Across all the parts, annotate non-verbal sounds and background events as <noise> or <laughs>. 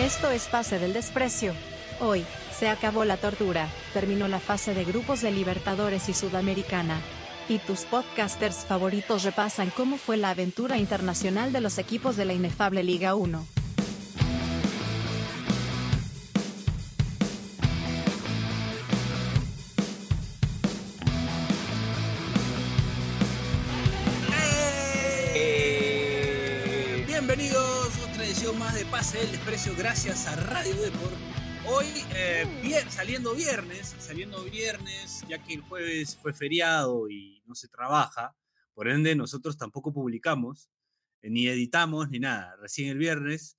Esto es Pase del Desprecio. Hoy, se acabó la tortura, terminó la fase de grupos de Libertadores y Sudamericana. Y tus podcasters favoritos repasan cómo fue la aventura internacional de los equipos de la inefable Liga 1. Pase del Desprecio gracias a Radio Deport. Hoy eh, vier- saliendo viernes, saliendo viernes, ya que el jueves fue feriado y no se trabaja, por ende nosotros tampoco publicamos, eh, ni editamos, ni nada. Recién el viernes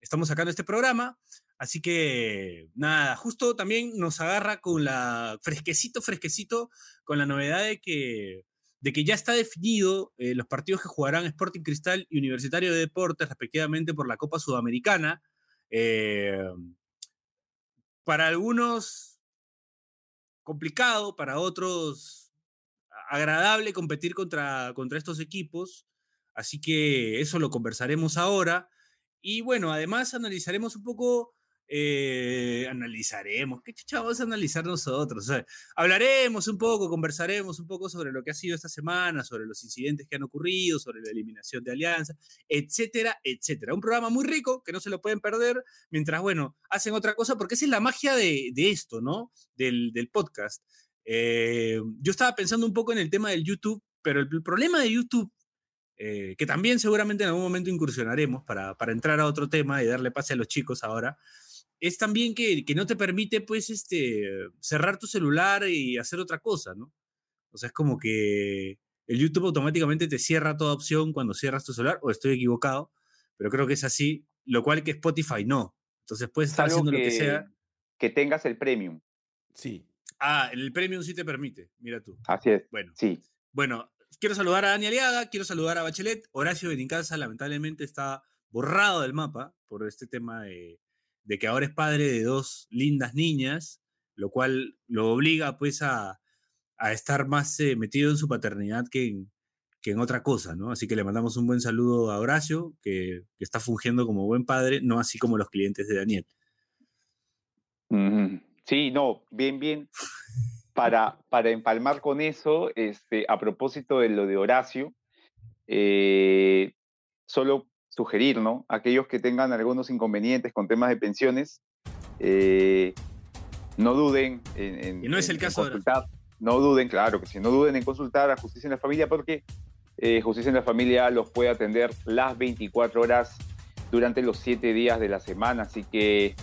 estamos sacando este programa, así que nada, justo también nos agarra con la fresquecito, fresquecito, con la novedad de que de que ya está definido eh, los partidos que jugarán Sporting Cristal y Universitario de Deportes, respectivamente, por la Copa Sudamericana. Eh, para algunos complicado, para otros agradable competir contra, contra estos equipos. Así que eso lo conversaremos ahora. Y bueno, además analizaremos un poco, eh, analizaremos, ¿qué chucha vamos a analizar nosotros? O sea, hablaremos un poco, conversaremos un poco sobre lo que ha sido esta semana, sobre los incidentes que han ocurrido, sobre la eliminación de Alianza, etcétera, etcétera. Un programa muy rico que no se lo pueden perder mientras, bueno, hacen otra cosa, porque esa es la magia de, de esto, ¿no? Del, del podcast. Eh, yo estaba pensando un poco en el tema del YouTube, pero el, el problema de YouTube, eh, que también seguramente en algún momento incursionaremos para, para entrar a otro tema y darle pase a los chicos ahora, es también que, que no te permite, pues, este, cerrar tu celular y hacer otra cosa, ¿no? O sea, es como que el YouTube automáticamente te cierra toda opción cuando cierras tu celular, o estoy equivocado, pero creo que es así, lo cual que Spotify no. Entonces puedes estar haciendo lo que sea. que tengas el premium. Sí. Ah, el Premium sí te permite, mira tú. Así es. Bueno, Sí. bueno, quiero saludar a Dani Aliaga, quiero saludar a Bachelet. Horacio Benincasa lamentablemente está borrado del mapa por este tema de, de que ahora es padre de dos lindas niñas, lo cual lo obliga pues a, a estar más eh, metido en su paternidad que en, que en otra cosa, ¿no? Así que le mandamos un buen saludo a Horacio, que, está fungiendo como buen padre, no así como los clientes de Daniel. Sí, no, bien, bien. Para, para empalmar con eso, este, a propósito de lo de Horacio, eh, solo sugerir, ¿no? Aquellos que tengan algunos inconvenientes con temas de pensiones, eh, no duden en, en- Y no es en- el en caso de consultar. No duden, claro que sí, no duden en consultar a Justicia en la Familia porque eh, Justicia en la Familia los puede atender las 24 horas durante los 7 días de la semana. Así que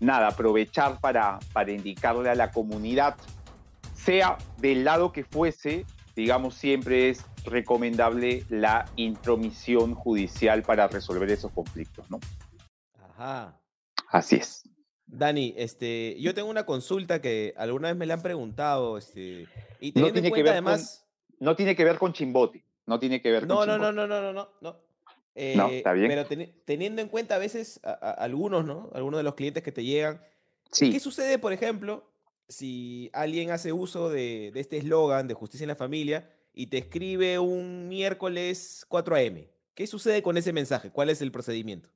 nada, aprovechar para, para indicarle a la comunidad, sea del lado que fuese, digamos, siempre es recomendable la intromisión judicial para resolver esos conflictos, ¿no? Ajá. Así es. Dani, este, yo tengo una consulta que alguna vez me la han preguntado, este, y No teniendo en tiene que cuenta ver con- además, No tiene que ver con chimbote, no tiene que ver no, con no, no, chimbote. no, no, no, no, no. No, Eh, está bien. Pero teni- teniendo en cuenta a veces a- a- algunos, ¿no? Algunos de los clientes que te llegan, Sí, ¿qué sucede, por ejemplo, si alguien hace uso de, de este eslogan de justicia en la familia y te escribe un miércoles 4 a.m.? ¿Qué sucede con ese mensaje? ¿Cuál es el procedimiento?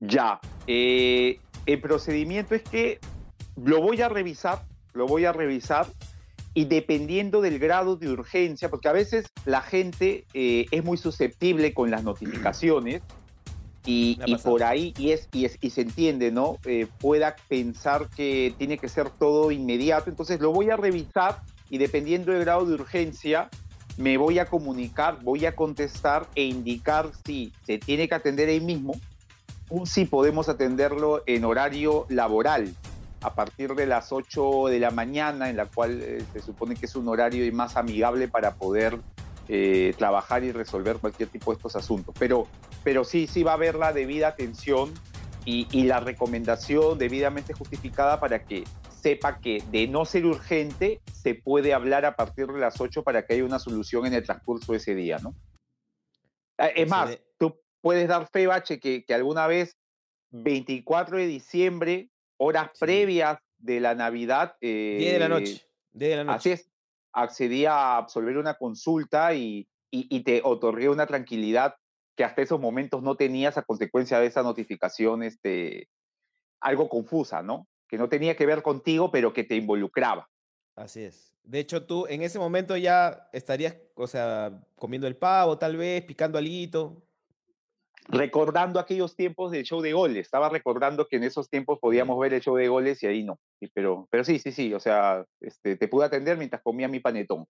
ya. Eh, el procedimiento es que lo voy a revisar, lo voy a revisar y dependiendo del grado de urgencia, porque a veces la gente eh, es muy susceptible con las notificaciones y, y por ahí, y, es, y, es- y se entiende, ¿no? Eh, pueda pensar que tiene que ser todo inmediato, entonces lo voy a revisar y dependiendo del grado de urgencia, me voy a comunicar, voy a contestar e indicar si se tiene que atender ahí mismo o si podemos atenderlo en horario laboral a partir de las 8 de la mañana, en la cual eh, se supone que es un horario más amigable para poder eh, trabajar y resolver cualquier tipo de estos asuntos. Pero, pero sí, sí va a haber la debida atención y, y la recomendación debidamente justificada para que sepa que de no ser urgente se puede hablar a partir de las 8 para que haya una solución en el transcurso de ese día, ¿no? Eh, Es más, tú puedes dar fe, Bache, que, que alguna vez, 24 de diciembre, horas Sí. previas de la Navidad. 10 de la eh, noche. 10 de la noche. Así es. Accedí a absolver una consulta y, y- y te otorgué una tranquilidad que hasta esos momentos no tenías a consecuencia de esa notificación este, algo confusa, ¿no? Que no tenía que ver contigo, pero que te involucraba. Así es. De hecho, tú en ese momento ya estarías, o sea, comiendo el pavo, tal vez, picando alito. Recordando aquellos tiempos del show de goles. Estaba recordando que en esos tiempos podíamos ver el show de goles y ahí no. Pero, pero sí, sí, sí. O sea, este, te pude atender mientras comía mi panetón.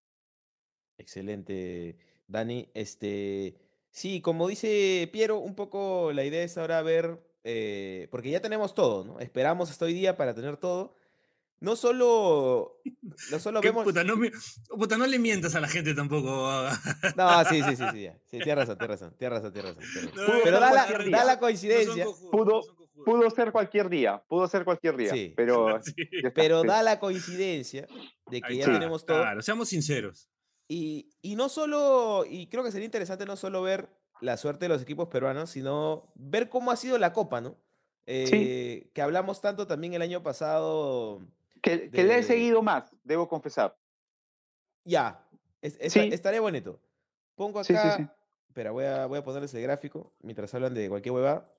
Excelente, Dani. Este, sí, como dice Piero, un poco la idea es ahora ver, eh, porque ya tenemos todo, ¿no? Esperamos hasta hoy día para tener todo. No solo, no solo ¿Qué vemos... puta, no, mi- puta, no le mientas a la gente tampoco. No, sí, sí, sí, sí, ya. Sí, tienes razón, tienes razón, tienes razón, tienes razón. No, Pero da la, da la coincidencia, Pudo- Pudo ser cualquier día, pudo ser cualquier día. Sí. Pero, <laughs> Sí. está, pero sí. da la coincidencia de que Ahí ya está, tenemos todo. Claro, seamos sinceros. Y, y no solo, y creo que sería interesante no solo ver la suerte de los equipos peruanos, sino ver cómo ha sido la Copa, ¿no? Eh, Que hablamos tanto también el año pasado. Que, que le he seguido más, debo confesar. Ya, es- Sí. estaría bonito. Pongo acá. sí. Espera, voy a, voy a ponerles el gráfico mientras hablan de cualquier hueva.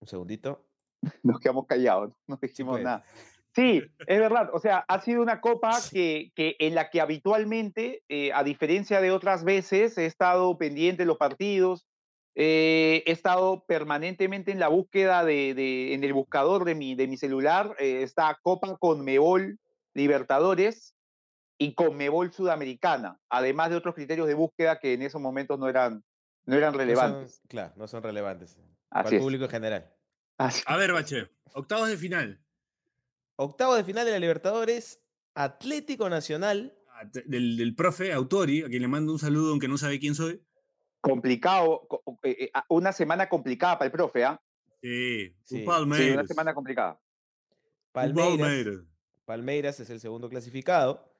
Un segundito. <laughs> Nos quedamos callados, no dijimos pues. nada. Sí, es verdad. O sea, ha sido una copa que, que en la que habitualmente, eh, a diferencia de otras veces, he estado pendiente de los partidos, eh, he estado permanentemente en la búsqueda de, de- en el buscador de mi, de mi celular, eh, está Copa Conmebol Libertadores y Conmebol Sudamericana, además de otros criterios de búsqueda que en esos momentos no eran, no eran No son- relevantes. claro, no son relevantes. Para Así el es. público en general. Así- A ver, Bache, octavos de final. Octavo de final de la Libertadores, Atlético Nacional. Del, del profe Autori, a quien le mando un saludo aunque no sabe quién soy. complicado, co- eh, eh, ah, una semana complicada para el profe, ¿ah? Sí, Sí. un Sí, Palmeiras. una semana complicada. Palmeiras. Palmeiras. Palmeiras es el segundo clasificado.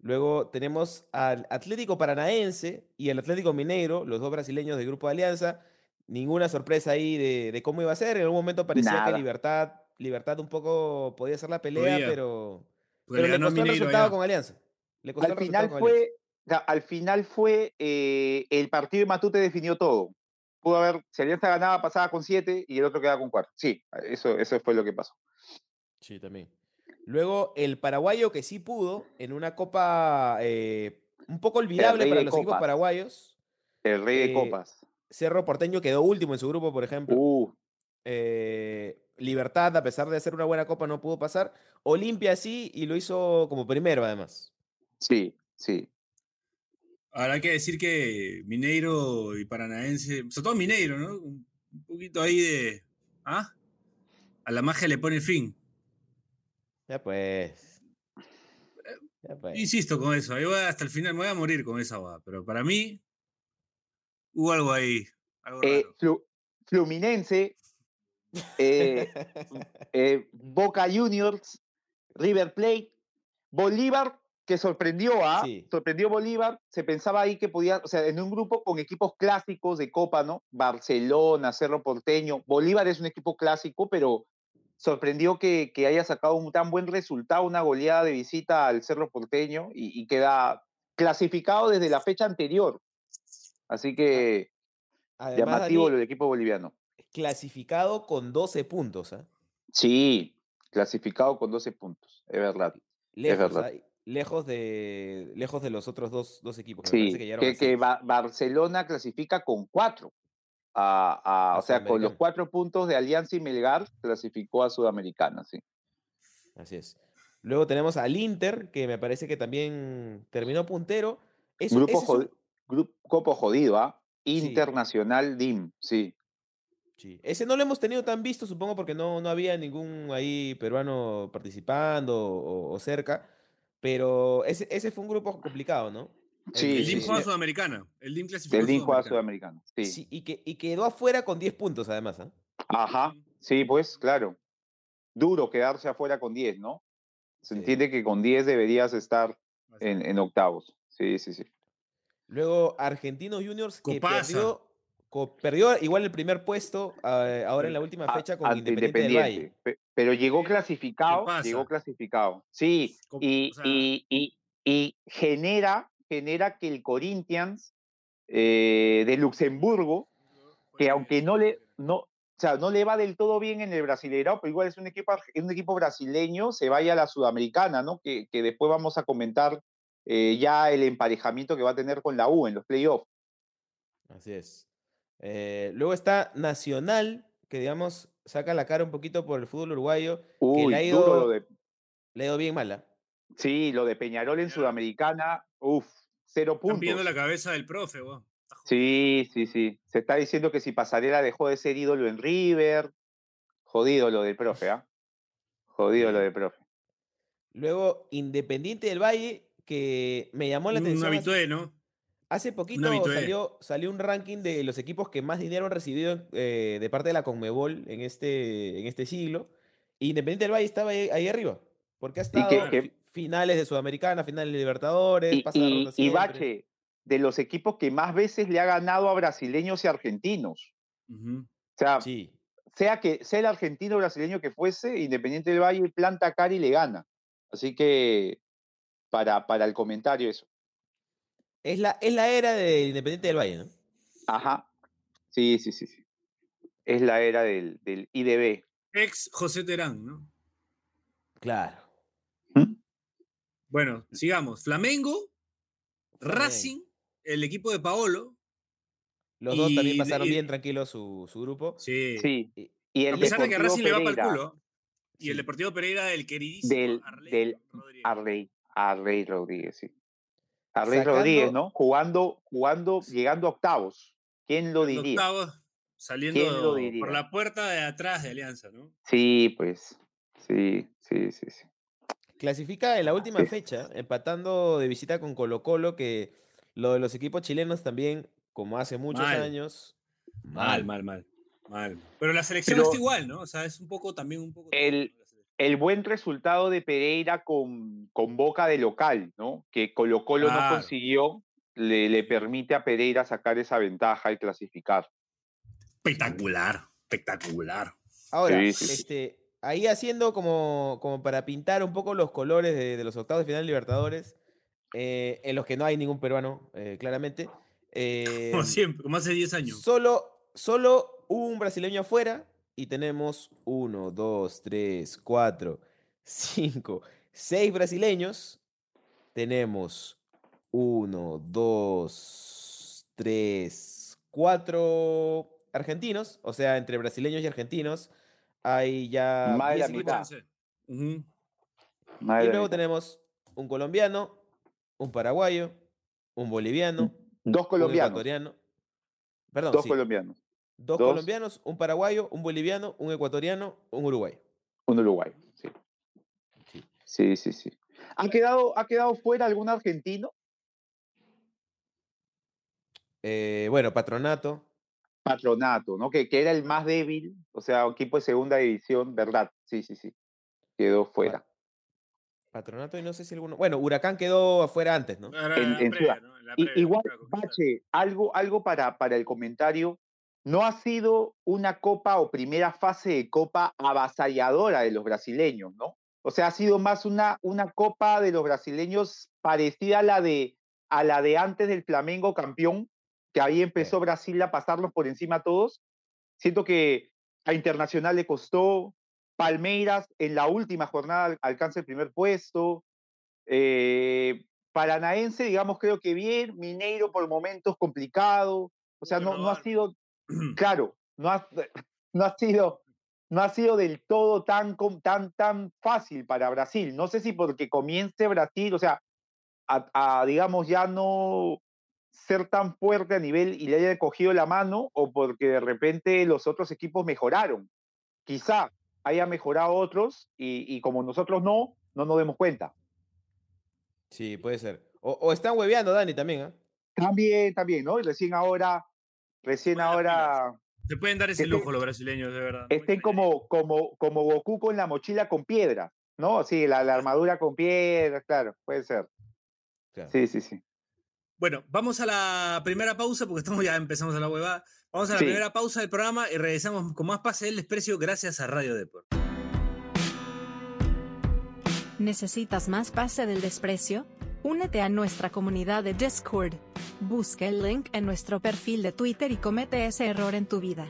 Luego tenemos al Atlético Paranaense y el Atlético Mineiro, los dos brasileños del Grupo de Alianza. Ninguna sorpresa ahí de, de cómo iba a ser. En algún momento parecía Nada. que Libertad, Libertad un poco podía ser la pelea, Podía. pero, Porque pero le ganó costó el Mineiro resultado allá. con Alianza. Le costó Al el resultado final con Alianza. fue, o sea, al final fue eh, el partido de Matute definió todo. Pudo haber, si Alianza ganaba, pasaba con siete y el otro quedaba con cuatro. Sí, eso, eso fue lo que pasó. Sí, también. Luego el paraguayo que sí pudo en una copa eh, un poco olvidable rey para de los equipos copas. paraguayos. El rey Eh, de copas. Cerro Porteño quedó último en su grupo, por ejemplo. Uh, Eh, Libertad, a pesar de hacer una buena copa, no pudo pasar. Olimpia sí, y lo hizo como primero, además. sí, sí. Ahora hay que decir que Mineiro y Paranaense, sobre todo Mineiro, ¿no? Un poquito ahí de. ¿Ah? A la magia le pone fin. Ya pues. Ya pues. Insisto con eso, ahí voy hasta el final, me voy a morir con esa va, pero para mí hubo algo ahí. Algo Eh, raro. Flu- Fluminense, eh, eh, Boca Juniors, River Plate, Bolívar, que sorprendió a, Sí. sorprendió Bolívar, se pensaba ahí que podía, o sea, en un grupo con equipos clásicos de Copa, ¿no? Barcelona, Cerro Porteño, Bolívar es un equipo clásico, pero sorprendió que, que haya sacado un tan buen resultado, una goleada de visita al Cerro Porteño y, y queda clasificado desde la fecha anterior. Así que Además, llamativo Dani, el equipo boliviano. Clasificado con 12 puntos. ¿ah? Sí, clasificado con 12 puntos, es verdad. Lejos, verdad. ¿ah? lejos, de, lejos de los otros dos, dos equipos. Sí, que. Ba- Barcelona clasifica con cuatro. A, a- A o sea, con los Sudamericana. cuatro puntos de Alianza y Melgar, clasificó a Sudamericana, sí. Así es. Luego tenemos al Inter, que me parece que también terminó puntero. Eso, Grupo, es un- jodido, ¿ah? Internacional DIM, sí. Sí, ese no lo hemos tenido tan visto, supongo, porque no, no había ningún ahí peruano participando o, o cerca, pero ese, ese fue un grupo complicado, ¿no? El Sí, el DIM sí. Sudamericana. El DIM clasificó Del a DIM juega Sudamericana. Sí. sí, y, que, y quedó afuera con 10 puntos, además. ¿ah? Ajá, sí, pues, claro. Duro quedarse afuera con 10, ¿no? Se Sí. entiende que con 10 deberías estar en, octavos. Sí, sí, sí. Luego Argentinos Juniors, que Copaza. perdió, perdió igual el primer puesto eh, ahora en la última a- fecha con Independiente, del Valle. Pe- Pero llegó ¿Qué- clasificado, llegó clasificado. Sí, y, o sea- y, y- y genera, genera que el Corinthians eh, de Luxemburgo, que aunque no le, no, o sea, no le va del todo bien en el Brasileirao, pero igual es un equipo, es un equipo brasileño, se vaya a la Sudamericana, ¿no? Que, que después vamos a comentar eh, ya el emparejamiento que va a tener con la U en los playoffs. Así es. Eh, luego está Nacional, que digamos saca la cara un poquito por el fútbol uruguayo, que le ha duro ido, lo de, le ha ido bien mala. sí, lo de Peñarol en. Sudamericana, uff, cero Están puntos. la cabeza del profe, weón. Sí, sí, sí. Se está diciendo que si Pasarela dejó de ser ídolo en River, jodido lo del profe, ¿ah? Jodido lo del profe. Luego Independiente del Valle, que me llamó la Un atención. hace- habitué, ¿no? Hace poquito salió, salió un ranking de los equipos que más dinero han recibido eh, de parte de la Conmebol en este, en este siglo. y Independiente del Valle estaba ahí, ahí arriba. Porque ha estado que- que- finales de Sudamericana, finales de Libertadores, Y, pasa la y, y. Bache, de los equipos que más veces le ha ganado a brasileños y argentinos. O sea, Sí. sea que sea el argentino o brasileño que fuese, Independiente del Valle planta cara y le gana. Así que para, para el comentario eso. Es la, es la era de Independiente del Valle, ¿no? Ajá. Sí, sí, sí, sí. Es la era del, del IDB. Ex José Terán, ¿no? Claro. Bueno, sigamos. Flamengo, Flamengo. Racing, el equipo de Paolo. Los dos también pasaron y- bien tranquilos su, su grupo. Sí. Sí. Y- Y el a pesar de que Racing le va para el culo. Y el Sí. Deportivo Pereira del queridísimo Del- Arley del Rodríguez. Arley, Arley Rodríguez, sí. Arley Sacando- Rodríguez, ¿no? Jugando, jugando, llegando a octavos. ¿Quién lo diría? octavos, ¿Quién saliendo lo diría? por la puerta de atrás de Alianza, ¿no? Sí, pues. Sí, sí, sí, sí. Clasifica en la última Sí. fecha, empatando de visita con Colo Colo, que lo de los equipos chilenos también, como hace muchos Mal. años. Mal, mal, mal. Mal. Pero la selección Pero- está igual, ¿no? O sea, es un poco también un poco. El- El buen resultado de Pereira con, con Boca de local, ¿no? Que Colo Colo no consiguió, le, le permite a Pereira sacar esa ventaja y clasificar. Espectacular, espectacular. Ahora, Sí, sí, sí. este, ahí haciendo como, como para pintar un poco los colores de, de los octavos de final de Libertadores, eh, en los que no hay ningún peruano, eh, claramente. eh, Como siempre, como hace 10 años. Solo, solo un brasileño afuera y tenemos uno, dos, tres, cuatro, <laughs> cinco, seis brasileños. Tenemos uno, dos, tres, cuatro argentinos. O sea, entre brasileños y argentinos hay ya Más de 10 la equipos. mitad. Chance. Ujú. Madre Y luego tenemos un colombiano, un paraguayo, un boliviano, Dos un colombianos. ecuatoriano. Perdón, Dos sí, colombianos. Dos, Dos. colombianos, un paraguayo, un boliviano, un ecuatoriano, un uruguayo. Un uruguayo. Sí, Sí. sí, sí. sí. ¿Ha, quedado, ¿Ha quedado fuera algún argentino? Eh, bueno, patronato. Patronato, ¿no? Que, que era el más débil, o sea, equipo de segunda división, ¿verdad? Sí, sí, sí. Quedó fuera. Patronato y no sé si alguno. Bueno, Huracán quedó afuera antes, ¿no? En- en previa, Suda- ¿no? En la Y- previa, igual. Bache, algo, algo para, para el comentario. No ha sido una copa o primera fase de copa avasalladora de los brasileños, ¿no? O sea, ha sido más una, una copa de los brasileños parecida a la de, a la de antes del Flamengo campeón, que ahí empezó Brasil a pasarlos por encima a todos. Siento que a Internacional le costó, Palmeiras en la última jornada al- alcanza el primer puesto, eh, Paranaense, digamos, creo que bien, Mineiro por momentos complicado, o sea, no, no ha sido, <clears throat> claro, no ha, <laughs> no ha sido, no ha sido del todo tan, tan, tan fácil para Brasil. No sé si porque comience Brasil, o sea, a, a, digamos, ya no ser tan fuerte a nivel y le haya cogido la mano o porque de repente los otros equipos mejoraron. Quizá haya mejorado otros y, y como nosotros no, no nos demos cuenta. Sí, puede ser. O, o están hueveando, Dani, también, ¿ah? También, también, ¿no? Y recién ahora, recién ahora Se pueden dar ese Estén- lujo los brasileños, de verdad. estén como, como, como Goku con la mochila con piedras, ¿no? Sí, la, la armadura con piedras, claro, puede ser. Claro. Sí, sí, sí. Bueno, vamos a la primera pausa porque estamos ya empezamos a la huevada. Vamos a la Sí. primera pausa del programa y regresamos con más pase del desprecio gracias a Radio Deport. ¿Necesitas más pase del desprecio? Únete a nuestra comunidad de Discord. Busca el link en nuestro perfil de Twitter y comete ese error en tu vida.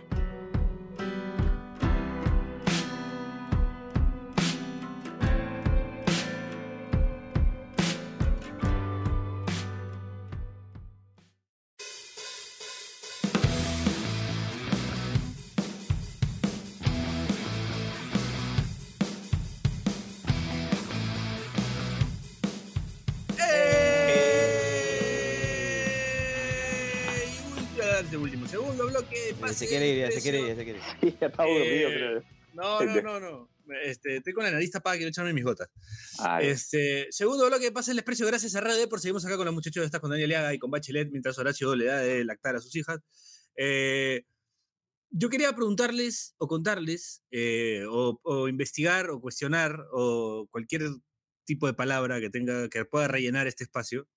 Pase Se quiere ir, se quiere ir, se quiere ir. Sí, está aburrido, Eh, creo. No, no, no, no. Este, estoy con la nariz tapada, quiero echarme mis gotas. Ay, Este, segundo bloque de Pase el Desprecio, gracias a Radio Depor. Seguimos acá con los muchachos de estas, con Daniel Liaga y con Bachelet, mientras Horacio le da de lactar a sus hijas. Eh, yo quería preguntarles o contarles, eh, o, o investigar, o cuestionar, o cualquier tipo de palabra que tenga, que pueda rellenar este espacio.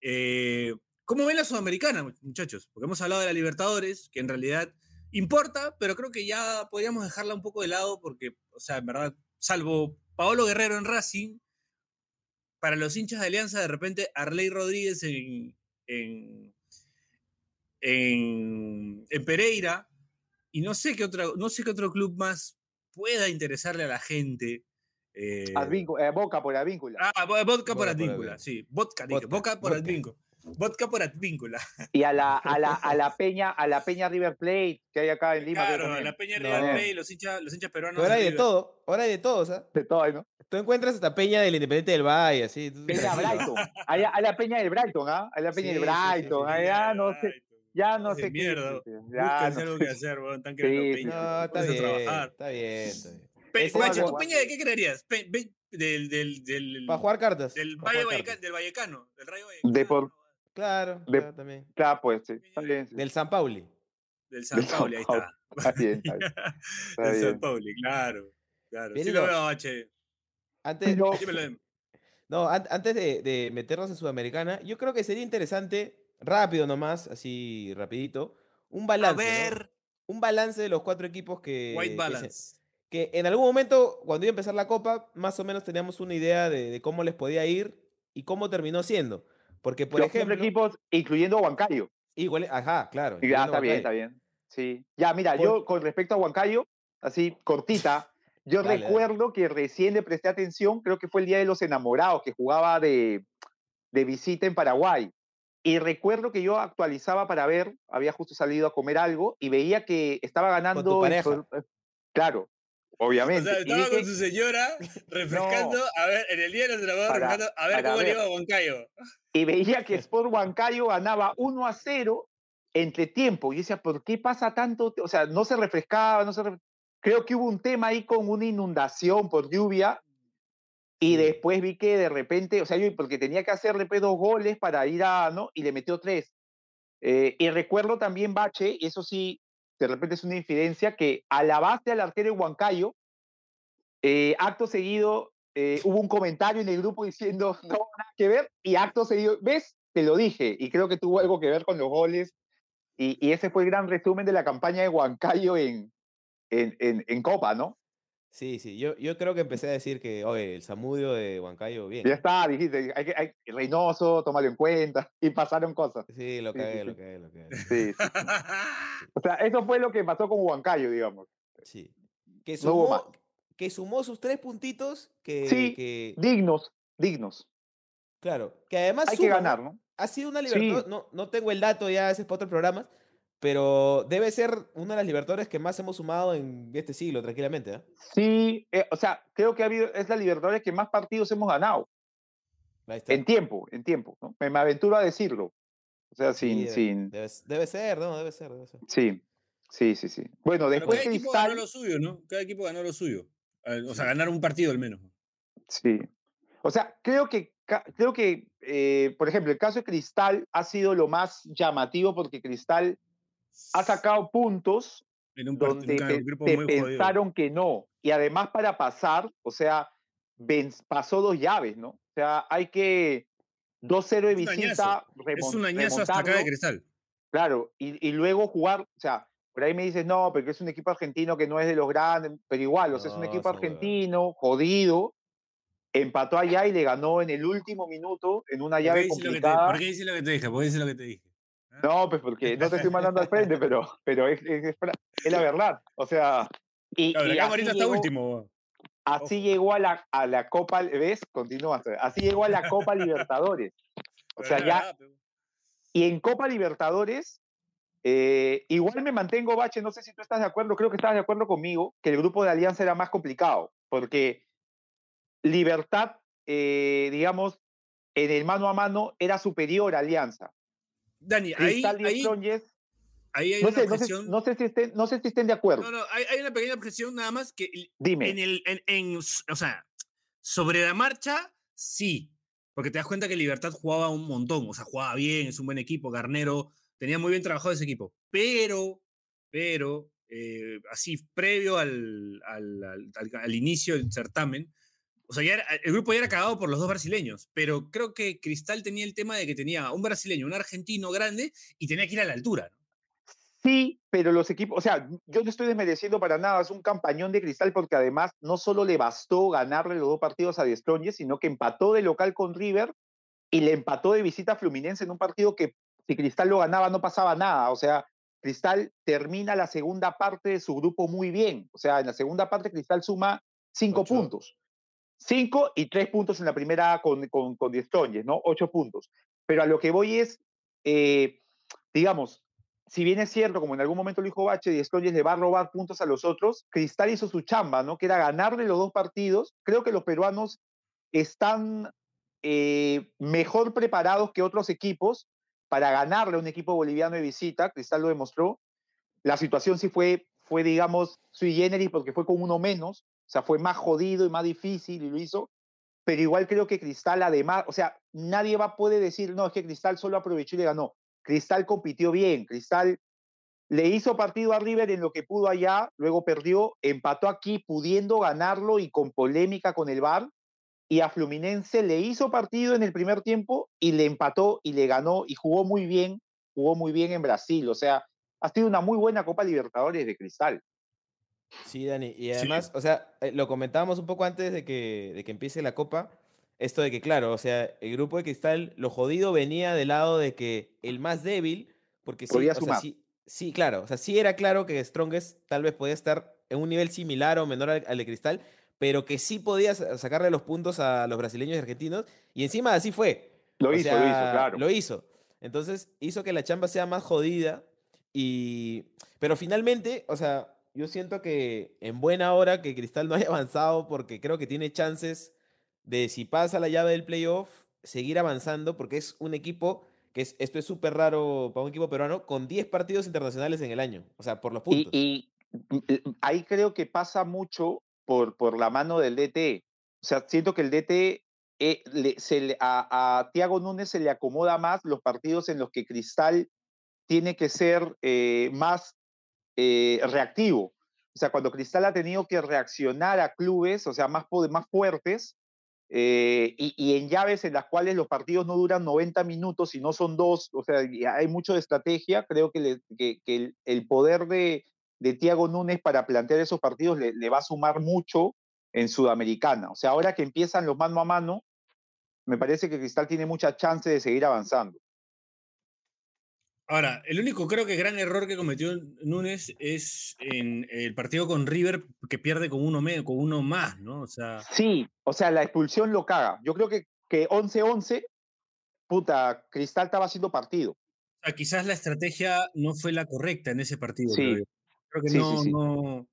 Eh, ¿Cómo ven la Sudamericana, muchachos? Porque hemos hablado de la Libertadores, que en realidad importa, pero creo que ya podríamos dejarla un poco de lado porque, o sea, en verdad, salvo Paolo Guerrero en Racing, para los hinchas de Alianza, de repente Arley Rodríguez en, en, en, en Pereira, y no sé qué otro, no sé qué otro club más pueda interesarle a la gente. eh, eh, Boca por Advíncula. ah, vo- vodka por Advíncula, Advíncula. sí, vodka, Vodka, vodka por vodka. Vodka por Advíncula. Y a la, a la, a la <laughs> Peña, a la Peña River Plate que hay acá en Lima. Claro, la Peña No. River Plate, los hinchas, los hinchas peruanos. Ahora hay de todo, ahora hay de todo, o sea. De todo, ¿no? Tú encuentras hasta Peña del Independiente del Valle, así. Peña Brighton. A la, a la Peña del Brighton, ¿ah? A la Peña Sí, del sí, sí, Brighton. sí. ah, Ya no sé, ya no sé qué. mierda. Búsquense Ya no algo sé. que hacer, weón. Están Sí, Peña. No, está bien, trabajar. está bien, está bien. Pe- Ese Guacho, es ¿tú Peña de qué creerías? Pe- del, del, del, Para jugar cartas. del, Valle Vallecano. Del Rayo Vallecano. De por- Claro, de- claro, también. Claro, pues sí. Está bien. sí. Del San Pauli. Del <laughs> San Del San Pauli, ahí está. Está bien, está bien. <laughs> Está Del San. Pauli, claro. claro. Bien, Sí lo veo, Bache. Antes, Pero- Dímelo. no, an- antes de, de meternos en Sudamericana, yo creo que sería interesante, rápido nomás, así rapidito, un A balance. Un balance de los cuatro equipos que, White que Balance. que en algún momento, cuando iba a empezar la Copa, más o menos teníamos una idea de, de cómo les podía ir y cómo terminó siendo. Porque, por Los ejemplo, equipos, incluyendo a Huancayo. igual, ajá, claro. Está bien, está bien. Sí. Ya, mira, Por- yo con respecto a Huancayo, así cortita, yo Dale, dale. recuerdo que recién le presté atención, creo que fue el Día de los Enamorados, que jugaba de, de visita en Paraguay. Y recuerdo que yo actualizaba para ver, había justo salido a comer algo y veía que estaba ganando. el pareja. pro- Claro, O obviamente. sea, estaba con su señora <laughs> refrescando, a ver, en el día de los refrescando, a ver cómo le ver. iba a Huancayo. y veía que Sport Huancayo ganaba 1 a 0 entre tiempo. Y decía, ¿por qué pasa tanto? O sea, no se refrescaba, no se ref- Creo que hubo un tema ahí con una inundación por lluvia. Y después vi que de repente, o sea, yo porque tenía que hacerle pues, dos goles para ir a, ¿no? Y le metió tres. Eh, y recuerdo también, Bache, y eso sí, de repente es una infidencia, que a la base al arquero de Huancayo, eh, acto seguido, eh, hubo un comentario en el grupo diciendo, <laughs> no, nada que ver, y acto seguido, ¿ves? Te lo dije, y creo que tuvo algo que ver con los goles, y, y ese fue el gran resumen de la campaña de Huancayo en, en, en, en Copa, ¿no? Sí, sí, yo, yo creo que empecé a decir que, oye, el Samudio de Huancayo, bien. Ya está, dijiste, hay que, hay, Reynoso, tómalo en cuenta, <laughs> y pasaron cosas. Sí, lo cagué, sí, lo cagué, lo cagué. Sí, sí. O sea, eso fue lo que pasó con Huancayo, digamos. Sí. Que No hubo sumó, que sumó sus tres puntitos que, Sí, que- Dignos, dignos. claro, que además Hay que ganar, ¿no? Ha sido una Sí. Libertadores, no, no tengo el dato ya, ese es para otros programas, pero debe ser una de las Libertadores que más hemos sumado en este siglo, tranquilamente. ¿ah? Sí, eh, o sea, creo que ha habido, es la Libertadores que más partidos hemos ganado. Ahí está. En tiempo, en tiempo. ¿no? Me, me aventuro a decirlo. O sea, Sí, sin, debe, sin. debe, debe ser, ¿no? Debe ser, debe ser. Sí, sí, sí, sí. Bueno, Pero después cada equipo ganó Cristal. lo suyo, ¿no? Cada equipo ganó lo suyo. Eh, O sea, ganar un partido al menos. Sí. O sea, creo que, creo que eh, por ejemplo, el caso de Cristal ha sido lo más llamativo porque Cristal ha sacado puntos En un, part- donde un, pe- un grupo te muy jodido. pensaron que no. Y además para pasar, o sea, ven- pasó dos llaves, ¿no? O sea, hay que 2-0 de Es visita, Es remon- un añazo hasta acá de cristal. Claro, y, y luego jugar, o sea, por ahí me dices, no, porque es un equipo argentino que no es de los grandes, pero igual, o sea, es un equipo argentino, jodido, empató allá y le ganó en el último minuto en una ¿Por qué, llave complicada. ¿Por qué dices lo que te dije? ¿Por qué dices lo que te dije? No, pues porque no te estoy mandando al frente, pero, pero es, es- es fra- es la verdad. O sea, y, Claro, y la está llegó, último. así ojo. llegó a la, a la Copa, ¿ves? Continúa, así llegó a la Copa Libertadores. O Pero sea, ya, pero- y en Copa Libertadores, eh, igual me mantengo, Bache, no sé si tú estás de acuerdo, creo que estás de acuerdo conmigo, que el grupo de Alianza era más complicado, porque Libertad, eh, digamos, en el mano a mano era superior a Alianza. Dani, ahí, y ahí, ahí hay No una sé, no, sé, objeción. no, sé si estén, no sé si estén de acuerdo. No, no, hay, hay una pequeña objeción nada más que Dime. en el, en, en o sea, sobre la marcha, sí, porque te das cuenta que Libertad jugaba un montón, o sea, jugaba bien, es un buen equipo, Garnero, tenía muy bien trabajado ese equipo, pero, pero, eh, así, previo al, al- al- al inicio del certamen, o sea, ya era- el grupo ya era cagado por los dos brasileños, pero creo que Cristal tenía el tema de que tenía un brasileño, un argentino grande, y tenía que ir a la altura, ¿no? Sí, pero los equipos, o sea, yo no estoy desmereciendo para nada, es un campañón de cristal porque además no solo le bastó ganarle los dos partidos a Destroyes, sino que empató de local con River y le empató de visita a Fluminense en un partido que si Cristal lo ganaba no pasaba nada, o sea, Cristal termina la segunda parte de su grupo muy bien, o sea, en la segunda parte Cristal suma cinco Ocho. puntos, cinco y tres puntos en la primera con, con, con ¿no? Ocho puntos. Pero a lo que voy es, eh, digamos, si bien es cierto, como en algún momento lo dijo Bache, Destroyes le va a robar puntos a los otros, Cristal hizo su chamba, ¿no? Que era ganarle los dos partidos. Creo que los peruanos están eh, mejor preparados que otros equipos para ganarle a un equipo boliviano de visita. Cristal lo demostró. La situación sí fue, fue digamos, sui generis porque fue con uno menos. O sea, fue más jodido y más difícil y lo hizo. Pero igual creo que Cristal, además, o sea, nadie va poder decir, no, es que Cristal solo aprovechó y le ganó. Cristal compitió bien, Cristal le hizo partido a River en lo que pudo allá, luego perdió, empató aquí pudiendo ganarlo y con polémica con el VAR, y a Fluminense le hizo partido en el primer tiempo y le empató y le ganó y jugó muy bien, jugó muy bien en Brasil, o sea, ha sido una muy buena Copa Libertadores de Cristal. Sí, Dani. Y además, o sea, eh, lo comentábamos un poco antes de que, de que empiece la copa. Esto de que, claro, o sea, el grupo de cristal, lo jodido venía del lado de que el más débil, porque sí, o sea, sí, sí, claro, o sea, sí era claro que Strongest tal vez podía estar en un nivel similar o menor al, al de cristal, pero que sí podía sa- sacarle los puntos a los brasileños y argentinos, y encima así fue. Lo O hizo, lo hizo, claro. Lo hizo. Entonces hizo que la chamba sea más jodida. Y... Pero finalmente, o sea, yo siento que en buena hora que Cristal no haya <laughs> avanzado porque creo que tiene chances de si pasa la llave del playoff, seguir avanzando porque es un equipo que es, esto es súper raro para un equipo peruano, con 10 partidos internacionales en el año. O sea, por los puntos. y, eh, ahí creo que pasa mucho por, por la mano del DT. O sea, siento que el DT eh, le- se le- a, a Tiago Núñez se le acomoda más los partidos en los que Cristal tiene que ser eh, más eh, reactivo. O sea, cuando Cristal ha tenido que reaccionar a clubes, o sea, más, más fuertes, eh, y, en llaves en las cuales los partidos no duran 90 minutos y no son dos, o sea, hay mucho de estrategia, creo que, el, poder de, de Tiago Núñez para plantear esos partidos le, le va a sumar mucho en Sudamericana. O sea, ahora que empiezan los mano a mano, me parece que Cristal tiene mucha chance de seguir avanzando. Ahora, el único creo que gran error que cometió Núñez es en el partido con River que pierde con uno, me- con uno más, ¿no? O sea, Sí, o sea, la expulsión lo caga. Yo creo que, que 11-11, puta, Cristal estaba haciendo partido. o sea, quizás la estrategia no fue la correcta en ese partido. Sí. creo. Creo que Sí, no, sí. no,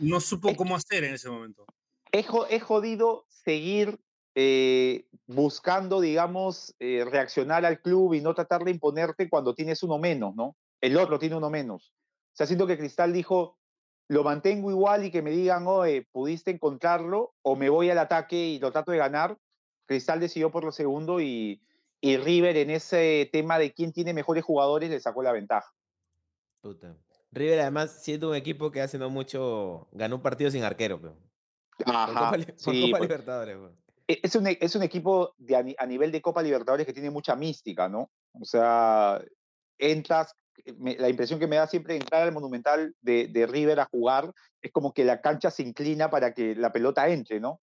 no supo Es- cómo hacer en ese momento. Es, es jodido seguir eh, buscando, digamos, eh, reaccionar al club y no tratar de imponerte cuando tienes uno menos, ¿no? El otro tiene uno menos. O sea, siento que Cristal dijo, lo mantengo igual y que me digan, oye, pudiste encontrarlo o me voy al ataque y lo trato de ganar. Cristal decidió por lo segundo y, y River en ese tema de quién tiene mejores jugadores le sacó la ventaja. Puta. River además siendo un equipo que hace no mucho ganó un partido sin arquero, pero. Ajá, Copa, sí, Copa pues, Libertadores, weón. E- es un, e- es un equipo a, ni- a nivel de Copa Libertadores que tiene mucha mística, ¿no? O sea, entras, eh, la impresión que me da siempre entrar al Monumental de, de River a jugar es como que la cancha se inclina para que la pelota entre, ¿no?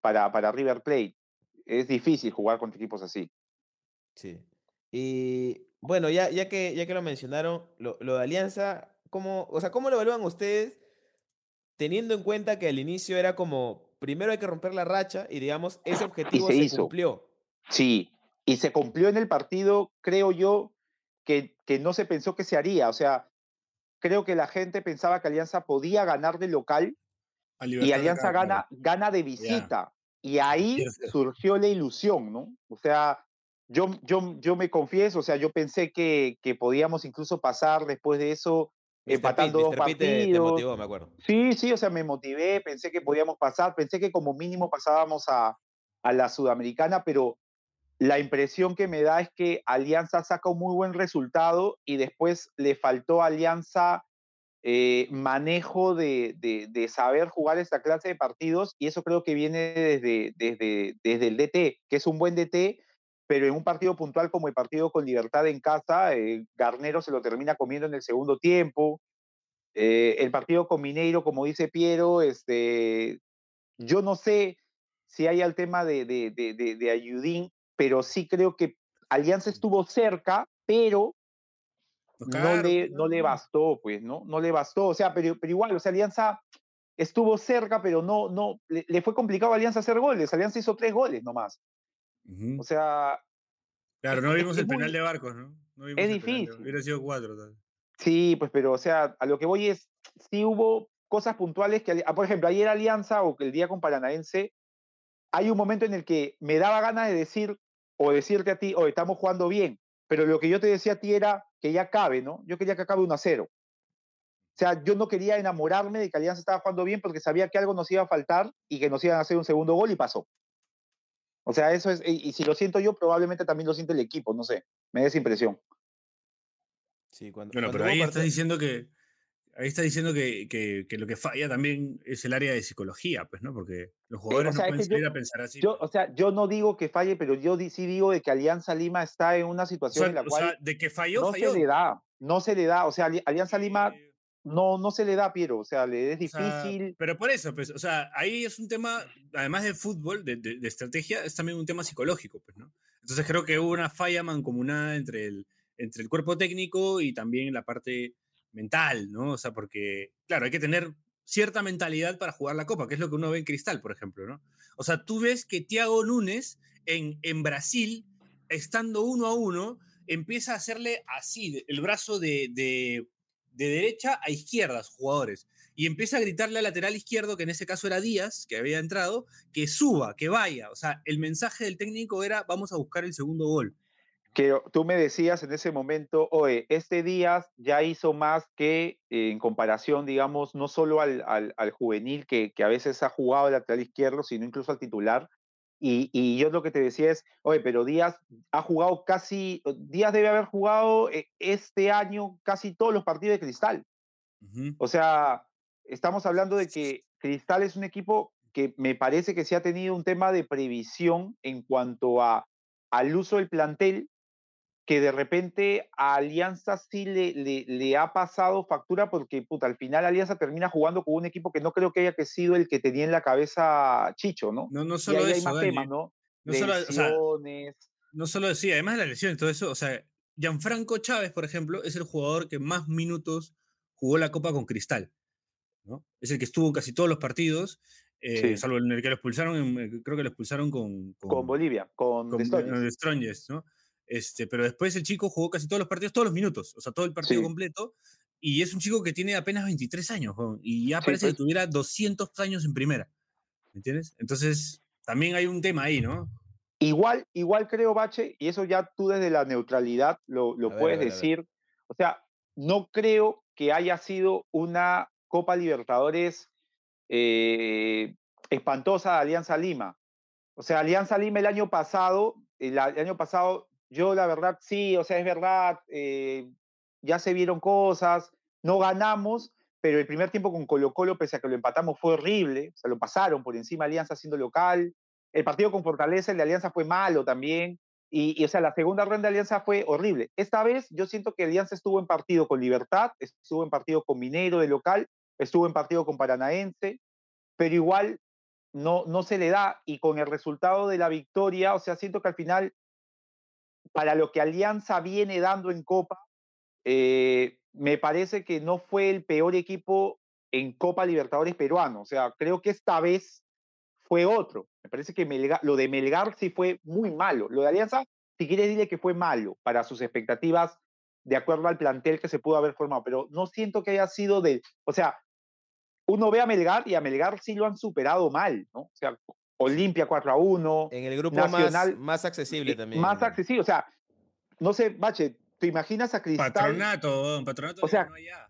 Para, para River Plate. Es difícil jugar contra equipos así. Sí. Y bueno, ya, ya que ya que lo mencionaron, lo, lo de Alianza, ¿cómo, o sea, ¿cómo lo evalúan ustedes teniendo en cuenta que al inicio era como, primero hay que romper la racha y digamos, ese objetivo se se, hizo. cumplió? Sí, y se cumplió en el partido, creo yo, que, que no se pensó que se haría. O sea, creo que la gente pensaba que Alianza podía ganar de local y Alianza acá, gana, gana de visita. Y ahí surgió la ilusión, ¿no? O sea, yo, yo, yo me confieso, o sea, yo pensé que, que podíamos incluso pasar después de eso empatando dos partidos. motivó, me acuerdo. Sí, sí, o sea, me motivé, pensé que podíamos pasar, pensé que como mínimo pasábamos a, a la Sudamericana, pero la impresión que me da es que Alianza saca un muy buen resultado y después le faltó a Alianza eh, manejo de, de, saber jugar esta clase de partidos y eso creo que viene desde, desde, desde el DT, que es un buen DT, pero en un partido puntual como el partido con Libertad en casa, eh, Garnero se lo termina comiendo en el segundo tiempo. Eh, el partido con Mineiro, como dice Piero, este, yo no sé si hay el tema de, de, de, de Ayudín, pero sí creo que Alianza estuvo cerca, pero no, le, no le bastó, pues, ¿no? No le bastó, o sea, pero, pero igual, o sea, Alianza estuvo cerca, pero no, no, le, fue complicado a Alianza hacer goles. Alianza hizo tres goles nomás. O sea. Claro, no vimos el penal de Barcos, ¿no? no es difícil. Hubiera sido cuatro. Sí, pues, pero, o sea, a lo que voy es, sí hubo cosas puntuales que, ah, por ejemplo, ayer Alianza o el día con Paranaense, hay un momento en el que me daba ganas de decir, o decirte a ti, o estamos jugando bien, pero lo que yo te decía a ti era que ya cabe, ¿no? Yo quería que acabe 1 a 0. O sea, yo no quería enamorarme de que Alianza estaba jugando bien porque sabía que algo nos iba a faltar y que nos iban a hacer un segundo gol y pasó. O sea, eso es, y, si lo siento yo, probablemente también lo siente el equipo, no sé, me da esa impresión. Sí, cuando, bueno, pero ahí estás diciendo que, ahí está diciendo que, que, lo que falla también es el área de psicología, pues, ¿no? Porque los jugadores no pueden salir a pensar así. Yo, o sea, yo no digo que falle, pero yo sí digo de que Alianza Lima está en una situación en la cual. O sea, de que falló, no se le da, no se le da. O sea, Alianza Lima no, no se le da, Piero. O sea, le es difícil. pero por eso, pues, o sea, ahí es un tema, además de fútbol, de, de, estrategia, es también un tema psicológico, pues, ¿no? Entonces creo que hubo una falla mancomunada entre el, entre el cuerpo técnico y también la parte mental, ¿no? O sea, porque, claro, hay que tener cierta mentalidad para jugar la Copa, que es lo que uno ve en Cristal, por ejemplo, ¿no? O sea, tú ves que Thiago Núñez en, en Brasil, estando uno a uno, empieza a hacerle así, el brazo de, de, de derecha a izquierda jugadores. Y empieza a gritarle al lateral izquierdo, que en ese caso era Díaz, que había entrado, que suba, que vaya. O sea, el mensaje del técnico era, vamos a buscar el segundo gol que tú me decías en ese momento, oye, este Díaz ya hizo más que eh, en comparación, digamos, no solo al, al, juvenil que, que, a veces ha jugado al lateral izquierdo, sino incluso al titular. Y, y, yo lo que te decía es, oye, pero Díaz ha jugado casi, Díaz debe haber jugado eh, este año casi todos los partidos de Cristal. O sea, estamos hablando de que Cristal es un equipo que me parece que se ha tenido un tema de previsión en cuanto a, al uso del plantel que de repente a Alianza sí le, le, ha pasado factura porque puta, al final Alianza termina jugando con un equipo que no creo que haya que sido el que tenía en la cabeza Chicho, ¿no? No, no solo eso, hay más ¿no? No solo, no solo decía, además de la lesión y todo eso, o sea, Gianfranco Chávez, por ejemplo, es el jugador que más minutos jugó la Copa con Cristal, ¿no? Es el que estuvo en casi todos los partidos, eh, salvo en el que lo expulsaron, eh, creo que lo expulsaron con... Con, Bolivia, con, con ¿no? Este, pero después el chico jugó casi todos los partidos, todos los minutos, o sea, todo el partido completo. Y es un chico que tiene apenas 23 años, y ya parece que pues. tuviera 200 años en primera. ¿Me entiendes? Entonces, también hay un tema ahí, ¿no? Igual, igual creo, Bache, y eso ya tú desde la neutralidad lo, lo puedes decir. O sea, no creo que haya sido una Copa Libertadores eh, espantosa de Alianza Lima. O sea, Alianza Lima el año pasado, el año pasado yo la verdad sí, o sea, es verdad, eh, ya se vieron cosas, no ganamos, pero el primer tiempo con Colo Colo, pese a que lo empatamos, fue horrible, o sea, lo pasaron por encima Alianza siendo local. El partido con Fortaleza, el de Alianza fue malo también. Y, o sea, la segunda ronda de Alianza fue horrible. Esta vez yo siento que Alianza estuvo en partido con Libertad, estuvo en partido con Minero de local, estuvo en partido con Paranaense, pero igual no, no se le da. Y con el resultado de la victoria, o sea, siento que al final para lo que Alianza viene dando en Copa, eh, me parece que no fue el peor equipo en Copa Libertadores peruano. O sea, creo que esta vez fue otro. Me parece que lo de Melgar sí fue muy malo. Lo de Alianza, si quieres, dile que fue malo para sus expectativas de acuerdo al plantel que se pudo haber formado, pero no siento que haya sido de, o sea, uno ve a Melgar y a Melgar sí lo han superado mal, ¿no? O sea, Olimpia 4 a 1. En el grupo Nacional, más, más accesible eh, también. Más accesible, o sea, no sé, Bache, ¿te imaginas a Cristal? Patronato, patronato. O sea, allá.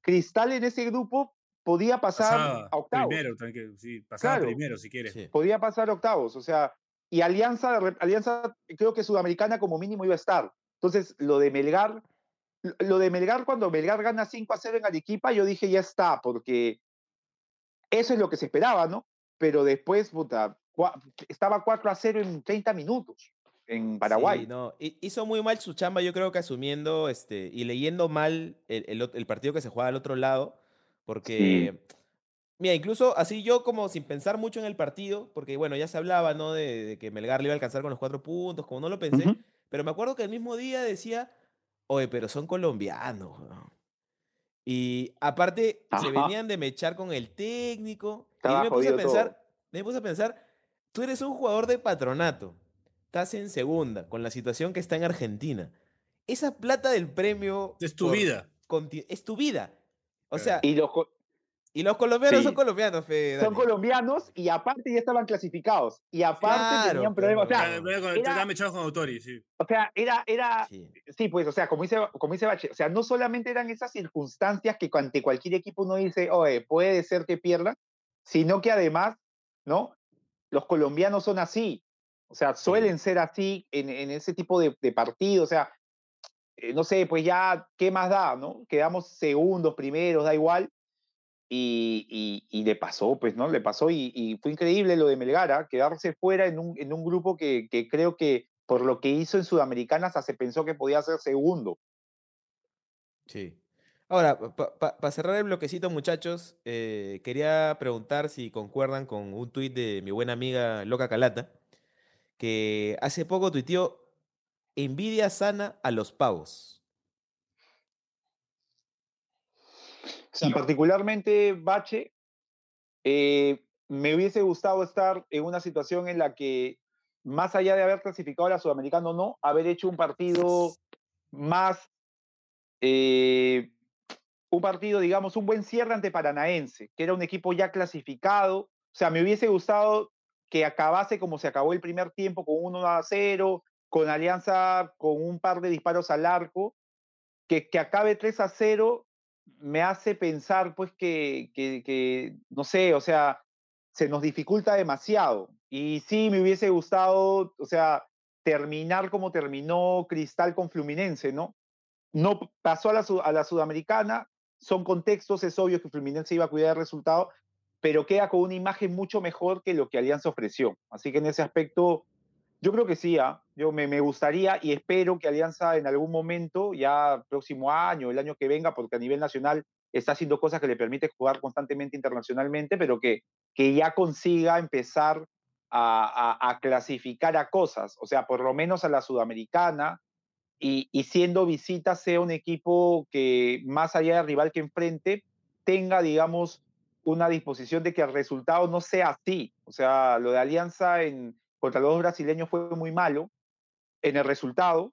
Cristal en ese grupo podía pasar Pasaba a octavos. primero, tranqui- sí, pasaba Claro. primero si quieres. Sí. podía pasar a octavos, o sea, y Alianza, Alianza creo que Sudamericana como mínimo iba a estar. Entonces, lo de Melgar, lo de Melgar cuando Melgar gana 5 a 0 en Arequipa, yo dije ya está, porque eso es lo que se esperaba, ¿no? Pero después, puta, estaba 4 a 0 en 30 minutos en Paraguay. Sí, no, hi- hizo muy mal su chamba, yo creo que asumiendo este, y leyendo mal el, el partido que se juega al otro lado, porque, mira, incluso así yo como sin pensar mucho en el partido, porque bueno, ya se hablaba, ¿no? De, de que Melgar le iba a alcanzar con los cuatro puntos, como no lo pensé, Ujú. pero me acuerdo que el mismo día decía, oye, pero son colombianos, weón". Y aparte se venían de mechar con el técnico, Estaba yo me puse a jodido todo. pensar, me puse a pensar, tú eres un jugador de patronato, estás en segunda, con la situación que está en Argentina. Esa plata del premio... Es tu por vida. Es tu vida. O Claro. sea, y, Y los, co- los colombianos son Sí. colombianos, Fe, son colombianos y aparte ya estaban clasificados. Y aparte Claro, tenían problemas. O pero- sea, era- echados con Autori, sí. o sea, era, era, Sí. Sí, pues, o sea, como dice, como dice Bache, o sea, no solamente eran esas circunstancias que ante cualquier equipo uno dice, oye, puede ser que pierda, sino que además, ¿no? Los colombianos son así, o sea, suelen ser así en, en ese tipo de, de partidos, o sea, eh, no sé, pues ya, ¿qué más da, no? Quedamos segundos, primeros, da igual, y, y, y le pasó, pues, ¿no? Le pasó y, y fue increíble lo de Melgara, quedarse fuera en un, en un grupo que, que creo que por lo que hizo en Sudamericana hasta se pensó que podía ser segundo. Sí. Ahora, para cerrar el bloquecito, muchachos, eh, quería preguntar si concuerdan con un tuit de mi buena amiga Loca Calata, que hace poco tuiteó envidia sana a los pavos. Y particularmente Bache, eh, me hubiese gustado estar en una situación en la que, más allá de haber clasificado a la Sudamericana o no, haber hecho un partido más, eh, un partido, digamos, un buen cierre ante Paranaense, que era un equipo ya clasificado. O sea, me hubiese gustado que acabase como se acabó el primer tiempo, con 1 a 0, con Alianza con un par de disparos al arco, que, que acabe 3 a 0 me hace pensar pues que, que, que, no sé, o sea, se nos dificulta demasiado. Y sí, me hubiese gustado, o sea, terminar como terminó Cristal con Fluminense, ¿no? No pasó a la, a la Sudamericana, son contextos, es obvio que Fluminense iba a cuidar el resultado, pero queda con una imagen mucho mejor que lo que Alianza ofreció. Así que en ese aspecto, yo creo que sí, ¿eh? yo me, gustaría y espero que Alianza en algún momento, ya próximo año, el año que venga, porque a nivel nacional está haciendo cosas que le permite jugar constantemente internacionalmente, pero que, que ya consiga empezar a, clasificar a cosas, o sea, por lo menos a la sudamericana, y, y, siendo visita sea un equipo que más allá del rival que enfrente, tenga, digamos, una disposición de que el resultado no sea así. O sea, lo de Alianza en, contra los brasileños fue muy malo en el resultado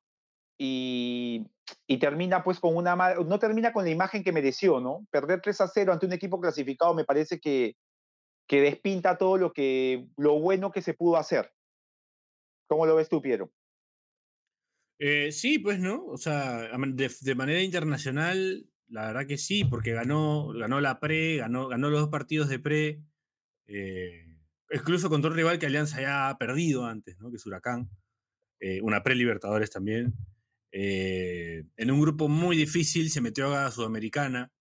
y, y, termina pues con una no termina con la imagen que mereció, ¿no? Perder 3 a 0 ante un equipo clasificado me parece que, que despinta todo lo que lo bueno que se pudo hacer. ¿Cómo lo ves tú, Piero? Eh, sí, pues no, o sea, de, manera internacional, la verdad que sí, porque ganó, ganó la pre, ganó, ganó los dos partidos de pre, eh, incluso contra un rival que Alianza ya ha perdido antes, ¿no? que es Huracán, eh, una pre-Libertadores también. Eh, en un grupo muy difícil se metió a Sudamericana,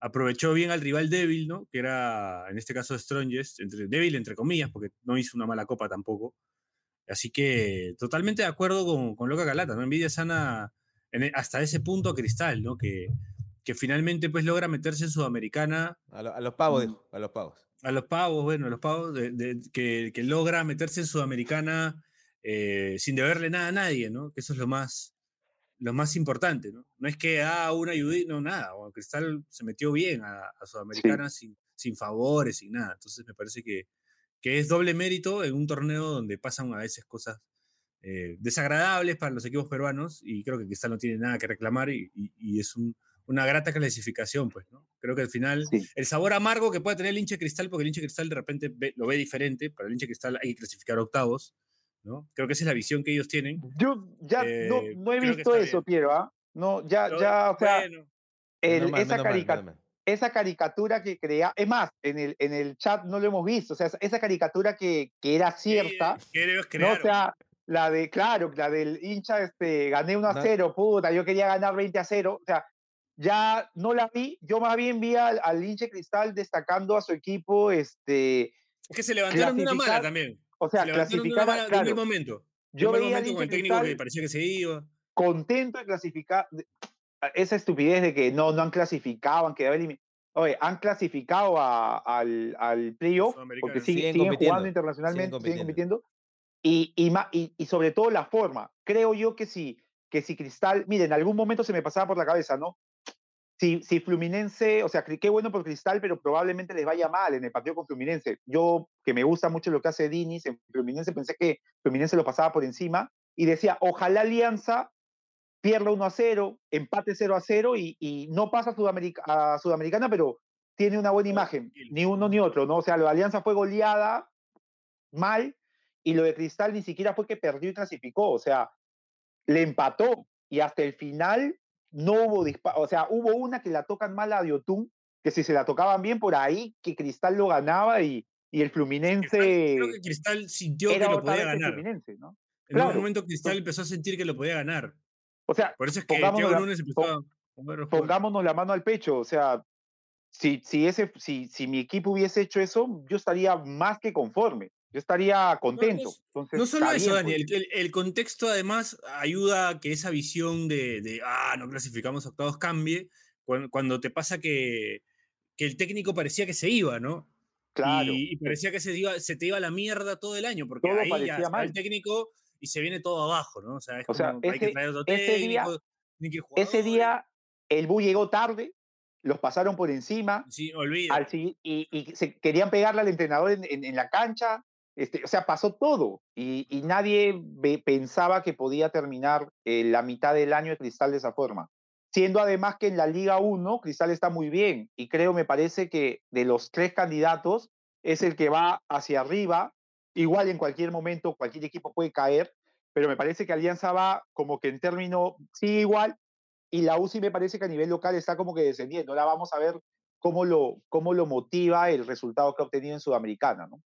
aprovechó bien al rival débil, ¿no? que era en este caso Strongest, entre, débil entre comillas, porque no hizo una mala copa tampoco. Así que totalmente de acuerdo con, con Loca Calata, ¿no? Envidia sana en, hasta ese punto a Cristal, ¿no? Que, que finalmente pues logra meterse en Sudamericana. A, lo, a los pavos, dijo, a los pavos. A los pavos, bueno, a los pavos, de, de, que, que, logra meterse en Sudamericana eh, sin deberle nada a nadie, ¿no? Que eso es lo más, lo más importante, ¿no? No es que, ah, una ayudita, no, nada. Bueno, Cristal se metió bien a, a Sudamericana sí. sin, sin favores, sin nada. Entonces me parece que, que es doble mérito en un torneo donde pasan a veces cosas eh, desagradables para los equipos peruanos y creo que Cristal no tiene nada que reclamar y, y, y es un, una grata clasificación, pues, ¿no? Creo que al final Sí. el sabor amargo que puede tener el hincha de cristal, porque el hincha de cristal de repente ve- lo ve diferente, para el hincha de cristal hay que clasificar octavos, ¿no? Creo que esa es la visión que ellos tienen. Yo ya no, Eh, no he visto eso, bien. Piero, ¿ah? No, ya, Pero, ya, o sea, bueno, el- Menos mal, esa, mal, carica-. Esa caricatura que crea, es más, en el, en el chat no lo hemos visto, o sea, esa- caricatura que, que era cierta, no, o sea, la de, claro, la del hincha, este, gané 1 a Na- 0, puta, yo quería ganar 20 a 0, o sea, ya no la vi, yo más bien vi al, al hincha cristal destacando a su equipo, este, es que se levantaron de una mala también. o sea, se clasificar, de un claro, momento. Yo veía al momento con el técnico que parecía que se iba. contento de clasificar, esa estupidez de que no, no han clasificado, han quedado eliminados. Oye, han clasificado a- al, al playoff porque siguen, Siguen siguen jugando internacionalmente, siguen compitiendo. compitiendo. Y, y, y, y sobre todo la forma. Creo yo que si, que si Cristal, miren, en algún momento se me pasaba por la cabeza, ¿no? Si, si Fluminense, o sea, qué bueno por Cristal, pero probablemente les vaya mal en el partido con Fluminense. Yo, que me gusta mucho lo que hace Dinis en Fluminense, pensé que Fluminense lo pasaba por encima y decía, ojalá Alianza pierda 1 a 0, empate 0 a 0 y, y no pasa a, a Sudamericana, pero tiene una buena imagen, ni uno ni otro, ¿no? O sea, de Alianza fue goleada mal y lo de Cristal ni siquiera fue que perdió y clasificó, o sea, le empató y hasta el final no hubo disparo, o sea, hubo una que la tocan mal a Diotún, que si se la tocaban bien por ahí, que Cristal lo ganaba y, y el Cristal- Fluminense creo que Cristal sintió que lo podía el ganar. Fluminense, ¿no? En un claro. momento Cristal empezó a sentir que lo podía ganar. O sea, Por eso es que Pongámonos la- pon- a pongámonos la mano al pecho, o sea, si, si, ese, si, si mi equipo hubiese hecho eso, yo estaría más que conforme, yo estaría contento. Entonces, No solo eso, bien, Dani, pues. el, el- contexto además ayuda a que esa visión de, de, ah, no clasificamos octavos cambie cuando, cuando te pasa que, que el técnico parecía que se iba, ¿no? claro. Y, y parecía que se, iba, se te iba a la mierda todo el año, porque Todo ahí ya parecía mal. el técnico y se viene todo abajo, ¿no? O sea, es O sea, como, hay que ese- traer otro ese día- técnico, tienen que Ese día el Bu llegó tarde, los pasaron por encima, Sí, olvida. al y, y se querían pegarle al entrenador en, en- en la cancha. Este, o sea, pasó todo y, y nadie ve- pensaba que podía terminar eh, la mitad del año de Cristal de esa forma. Siendo además que en la Liga 1 Cristal está muy bien y creo, me parece que de los tres candidatos es el que va hacia arriba. Igual en cualquier momento cualquier equipo puede caer, pero me parece que Alianza va como que en término, sí, igual, y la UCI me parece que a nivel local está como que descendiendo. Ahora vamos a ver cómo lo, cómo lo motiva el resultado que ha obtenido en Sudamericana, ¿no?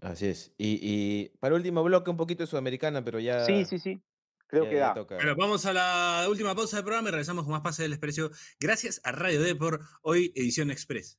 Así es. Y, y para último bloque, un poquito de Sudamericana, pero ya. Sí, sí, sí. Creo ya- que da. toca. Bueno, vamos a la última pausa del programa y regresamos con más Pase del Desprecio. Gracias a Radio Depor, hoy edición express.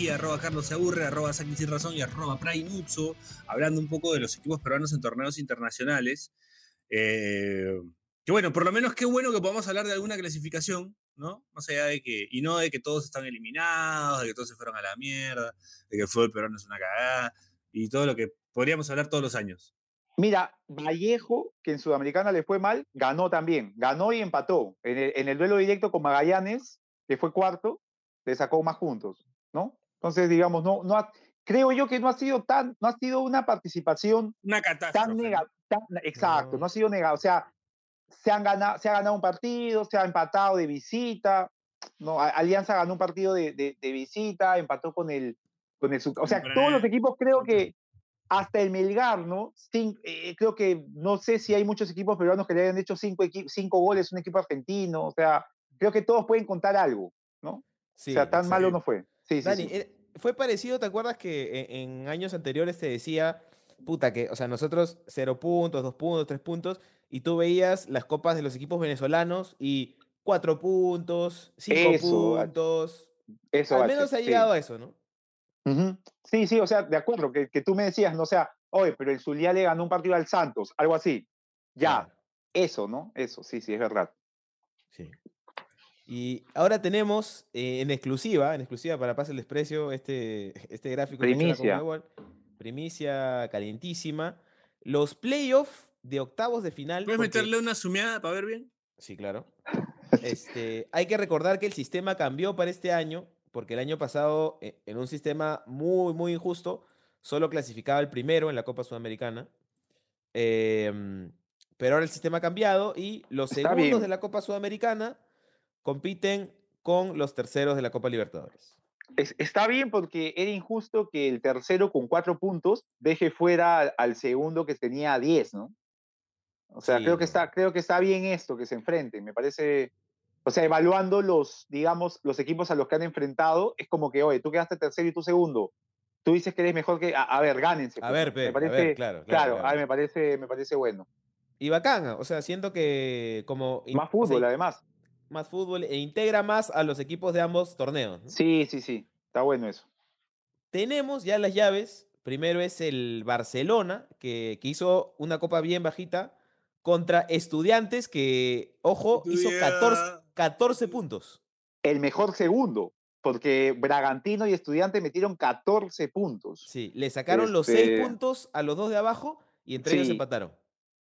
Mejía, arroba Carlos Se Aburre, arroba Saki Sin Razón y arroba Prime Utso, hablando un poco de los equipos peruanos en torneos internacionales. Eh, que bueno, por lo menos qué bueno que podamos hablar de alguna clasificación, ¿no? Más allá de que, y no de que todos están eliminados, de que todos se fueron a la mierda, de que el fútbol peruano es una cagada, y todo lo que podríamos hablar todos los años. Mira, Vallejo, que en Sudamericana le fue mal, ganó también. Ganó y empató. En el, en el duelo directo con Magallanes, que fue cuarto, le sacó más puntos, ¿no? Entonces, digamos, no, no ha- creo yo que no ha sido tan, no ha sido una participación Una catástrofe. tan negativa. Exacto, No. no. ha sido negado. O sea, se, han ganado, se ha ganado un partido, se ha empatado de visita. No, Alianza ganó un partido de, de- de visita, empató con el, con el. O sea, todos los equipos creo que hasta el Melgar, ¿no? Cin- eh, creo que no sé si hay muchos equipos peruanos que le hayan hecho cinco, cinco goles a un equipo argentino. O sea, creo que todos pueden contar algo, ¿no? Sí, o sea, tan malo no fue. Sí, Dani, sí. eh, fue parecido, ¿te acuerdas que e- en, años anteriores te decía, puta, que, o sea, nosotros cero puntos, dos puntos, tres puntos, y tú veías las copas de los equipos venezolanos y cuatro puntos, cinco Eso, puntos. Eso, Al menos ha llegado a eso, ¿no? Sí, sí, o sea, de acuerdo, que, que tú me decías, ¿no? O sea, oye, pero el Zulia le ganó un partido al Santos, algo así. Ya, eso, ¿no? Eso, sí, sí, es verdad. Sí. Y ahora tenemos eh, en exclusiva, en exclusiva para Pase el Desprecio, este, <laughs> este gráfico ha hecho la Primicia. Primicia calientísima. Los playoffs de octavos de final. ¿Puedes porque- meterle una sumeada para ver bien? Sí, claro. Este, hay que recordar que el sistema cambió para este año, porque el año pasado, e- en un sistema muy, muy injusto, solo clasificaba el primero en la Copa Sudamericana. Em, pero ahora el sistema ha cambiado y los Está segundos bien. de la Copa Sudamericana compiten con los terceros de la Copa Libertadores. Es- está bien porque era injusto que el tercero con cuatro puntos deje fuera al, al segundo que tenía 10, ¿no? O sea, Sí, creo, que está, creo que está bien esto, que se enfrenten. Me parece, o sea, evaluando los, digamos, los equipos a los que han enfrentado, es como que, oye, tú quedaste tercero y tú segundo. Tú dices que eres mejor que, a, a ver, gánense. A pues, ver, pe, me a parece, ver, claro, claro, claro, claro. me parece, me parece bueno. Y bacán, o sea, siento que como... Más o sea, fútbol, además. Más fútbol e integra más a los equipos de ambos torneos. ¿no? Sí, sí, sí. Está bueno eso. Tenemos ya las llaves. Primero es el Barcelona, que, que hizo una copa bien bajita contra estudiantes que, ojo, hizo 14, Estudia- 14 puntos. El mejor segundo, porque Bragantino y Estudiante metieron 14 puntos. Sí, le sacaron los 6 Este- puntos a los dos de abajo y entre ellos Sí. empataron.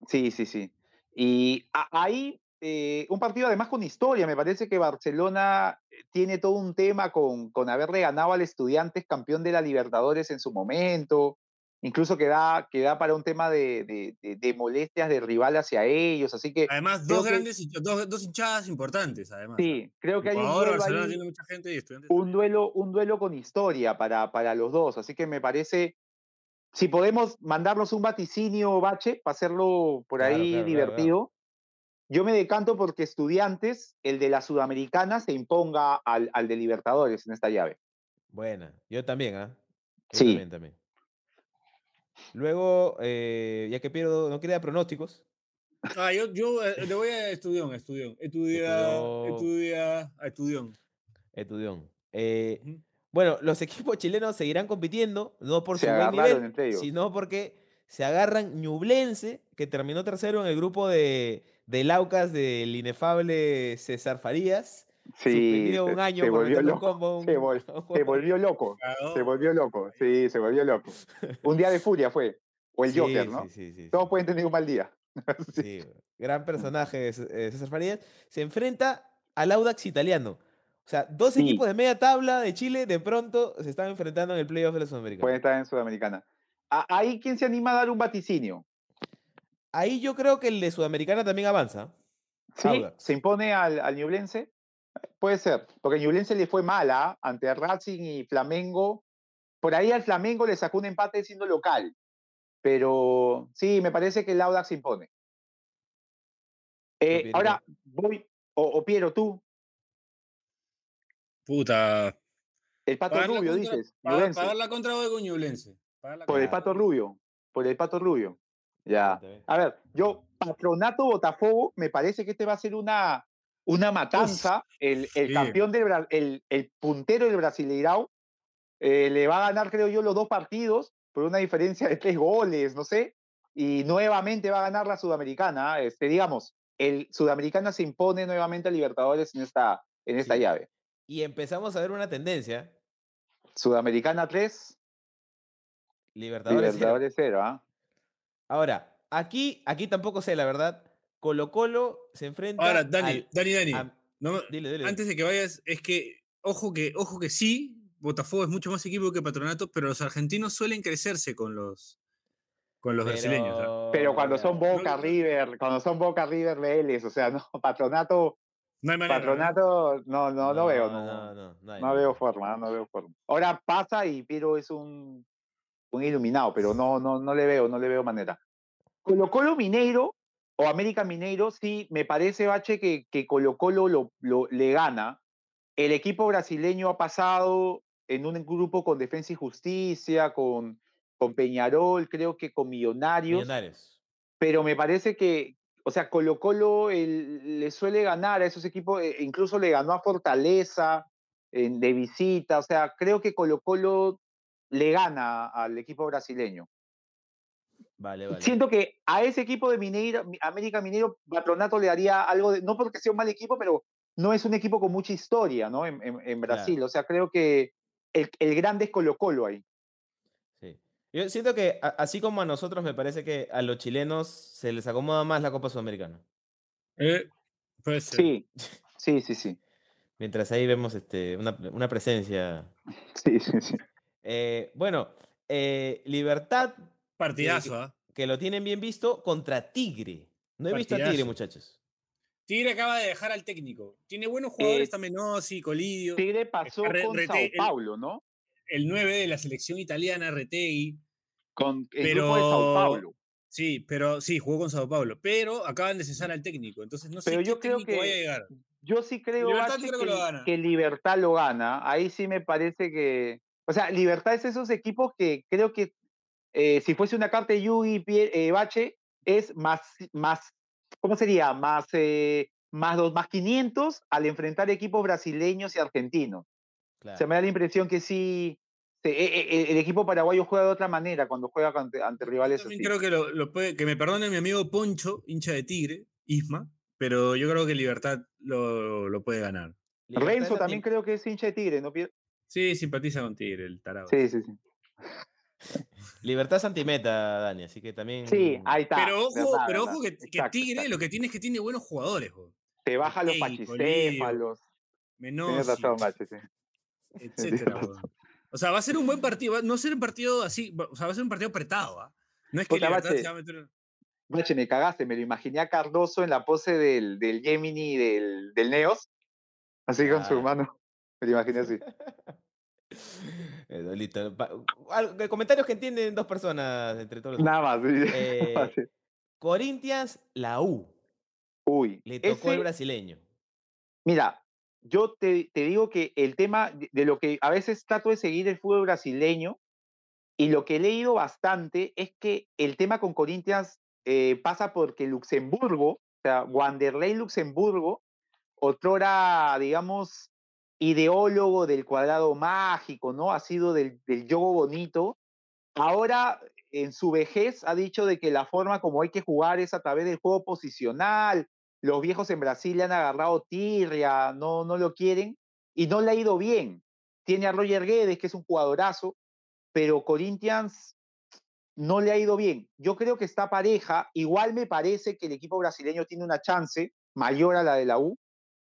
Sí, sí, sí. Y ahí, eh, un partido además con historia, me parece que Barcelona eh, tiene todo un tema con, con haberle ganado al Estudiantes campeón de la Libertadores en su momento, incluso que da, que da para un tema de, de- de- de molestias del rival hacia ellos, así que Además, dos grandes, dos, dos hinchadas importantes, además. sí, creo que hay un duelo Barcelona ahí- tiene mucha gente y estudiantes. un duelo, un duelo con historia para, para los dos. Así que me parece, si podemos mandarnos un vaticinio, Bache, para hacerlo por Claro, ahí claro, claro, divertido, yo me decanto porque Estudiantes, el de la Sudamericana, se imponga al, al de Libertadores en esta llave. Buena, yo también, ¿ah? Yo Sí. también, también. Luego, eh, ya que Piero no quería pronósticos, Ah, yo, yo eh, le voy a Estudión, a Estudión. Estudia, a Estudión. Estudión. Eh. Bueno, los <laughs> equipos chilenos seguirán compitiendo, no por Se su buen nivel, sino porque se agarran Ñublense, que terminó tercero en el grupo de, de Laucas del inefable César Farías, Sí, se, un año se volvió loco. combo a un- Se, vol- <laughs> volvió loco. Se volvió loco. Sí, se volvió loco. Un día de furia fue. O el Sí, Joker, ¿no? Sí, sí, sí, Todos sí. pueden tener un mal día. <laughs> Sí. Gran personaje C- eh, César Farías. Se enfrenta al Audax italiano. O sea, dos Sí. equipos de media tabla de Chile de pronto se están enfrentando en el playoff de la Sudamericana. Pueden estar en Sudamericana. Ahí, ¿quién se anima a dar un vaticinio? Ahí yo creo que el de Sudamericana también avanza. ¿Sí? Audax. ¿Se impone al, al Ñublense? Puede ser, porque Ñublense le fue mala ante Racing y Flamengo. Por ahí al Flamengo le sacó un empate siendo local. Pero sí, me parece que el Audax se impone. Eh, ahora, voy, o, o Piero, tú, Puta. el Pato Pagar Rubio, contra- dices. pagar, pagar la contra la por el. Pato Rubio, por el Pato Rubio. Ya. A ver, yo, Patronato Botafogo, me parece que este va a ser una, una matanza. el el sí. campeón del el, el puntero del Brasileirao eh, le va a ganar, creo yo, los dos partidos por una diferencia de tres goles, no sé. Y nuevamente va a ganar la Sudamericana. Este, digamos, el Sudamericana se impone nuevamente a Libertadores en esta, en esta Sí. llave. Y empezamos a ver una tendencia. Sudamericana 3, Libertadores. Libertadores 0. ¿ah? Ahora, aquí, aquí tampoco sé, la verdad. Colo Colo se enfrenta. Ahora, Dani, al- Dani, Dani. a- no me- dile, dile. antes de que vayas, es que, ojo que, ojo que sí, Botafogo es mucho más equipo que Patronato, pero los argentinos suelen crecerse con los, con los brasileños. ¿ah? Pero cuando son Boca, no- River, cuando son Boca, River, Vélez, o sea, no, <laughs> Patronato, No hay manera. Patronato, no, no, no, veo, no, No, no, no, hay no veo forma, no veo forma. Ahora pasa y Piero es un, un iluminado, pero no, no, no le veo, no le veo manera. Colo Colo Mineiro o América Mineiro, sí, me parece, Bache, que, que Colo Colo lo, lo- le gana. El equipo brasileño ha pasado en un grupo con Defensa y Justicia, con, con Peñarol, creo que con Millonarios Millonarios. pero me parece que, o sea, Colo Colo el- le suele ganar a esos equipos, e- incluso le ganó a Fortaleza en- de visita, o sea, creo que Colo Colo le gana al equipo brasileño. Vale, vale. Siento que a ese equipo de Mineiro, Mi- América Mineiro, Patronato le daría algo de, no porque sea un mal equipo, pero no es un equipo con mucha historia, ¿no? En, en- en Brasil. O sea, creo que el, el grande es Colo Colo ahí. Sí. Yo siento que a- así como a nosotros me parece que a los chilenos se les acomoda más la Copa Sudamericana. Eh, puede ser. Sí, sí, sí, sí. <laughs> Mientras ahí vemos este, una, una presencia. Sí, sí, sí. Eh, bueno, eh, Libertad, Partidazo, que- ¿ah? que lo tienen bien visto, contra Tigre. No he visto a Tigre, muchachos. Tigre acaba de dejar al técnico. Tiene buenos jugadores, Eh, está Menossi, Colidio. Tigre pasó Re- con rete- Sao el- Paulo, ¿no? El 9 de la selección italiana, Retegui. Con el Pero- grupo de Sao Paulo. Sí, pero sí, jugó con Sao Paulo. Pero acaban de cesar al técnico. Entonces no sé Pero qué yo creo técnico que vaya a llegar. Yo sí creo, Libertad Bache, creo que que, lo gana. que Libertad lo gana. Ahí sí me parece que. O sea, Libertad es esos equipos que creo que eh, si fuese una carta de Yugi eh, Bache, es más, más, ¿cómo sería? Más, eh, más, dos, más 500 al enfrentar equipos brasileños y argentinos. Claro. Se me da la impresión que sí. se- eh, eh, el equipo paraguayo juega de otra manera cuando juega ante, ante Yo rivales también así. creo que lo, lo puede, que me perdone mi amigo Poncho, hincha de Tigre, Isma, pero yo creo que Libertad lo, lo puede ganar. Libertad Renzo también creo que es hincha de Tigre, ¿no? Sí, simpatiza con Tigre, el tarado. Sí, sí, sí. <laughs> Libertad es antimeta, Dani, así que también. Sí, ahí está. Pero ojo, verdad, pero verdad. ojo que, que Exacto, Tigre exacto. lo que tiene es que tiene buenos jugadores, jo. Te baja los pachicéfalos. Tienes Menossi, razón, Bache, sí. <laughs> <laughs> etcétera. O sea, va a ser un buen partido, va- no va a ser un partido así, o sea, va a ser un partido apretado, ¿ah? No es que Puta, Libertad Bache. se va a meter. Bache, me cagaste, me lo imaginé a Cardoso en la pose del, del Gemini del, del Neos, así con su mano. Me lo imaginé así. <laughs> Eh, de Comentarios que entienden dos personas entre todos los. Nada más. sí. <laughs> Eh, Bache. Corinthians, la U. Uy, Le tocó ese- el brasileño. Mira, yo te, te digo que el tema de, de lo que a veces trato de seguir el fútbol brasileño y lo que he leído bastante es que el tema con Corinthians eh, pasa porque Luxemburgo, o sea, Wanderlei Luxemburgo, otrora, digamos, ideólogo del cuadrado mágico, ¿no? Ha sido del, del yogo bonito. Ahora, en su vejez, ha dicho de que la forma como hay que jugar es a través del juego posicional, los viejos en Brasil le han agarrado tirria, no, no lo quieren y no le ha ido bien. Tiene a Roger Guedes, que es un jugadorazo, pero Corinthians no le ha ido bien. Yo creo que está pareja. Igual me parece que el equipo brasileño tiene una chance mayor a la de la U,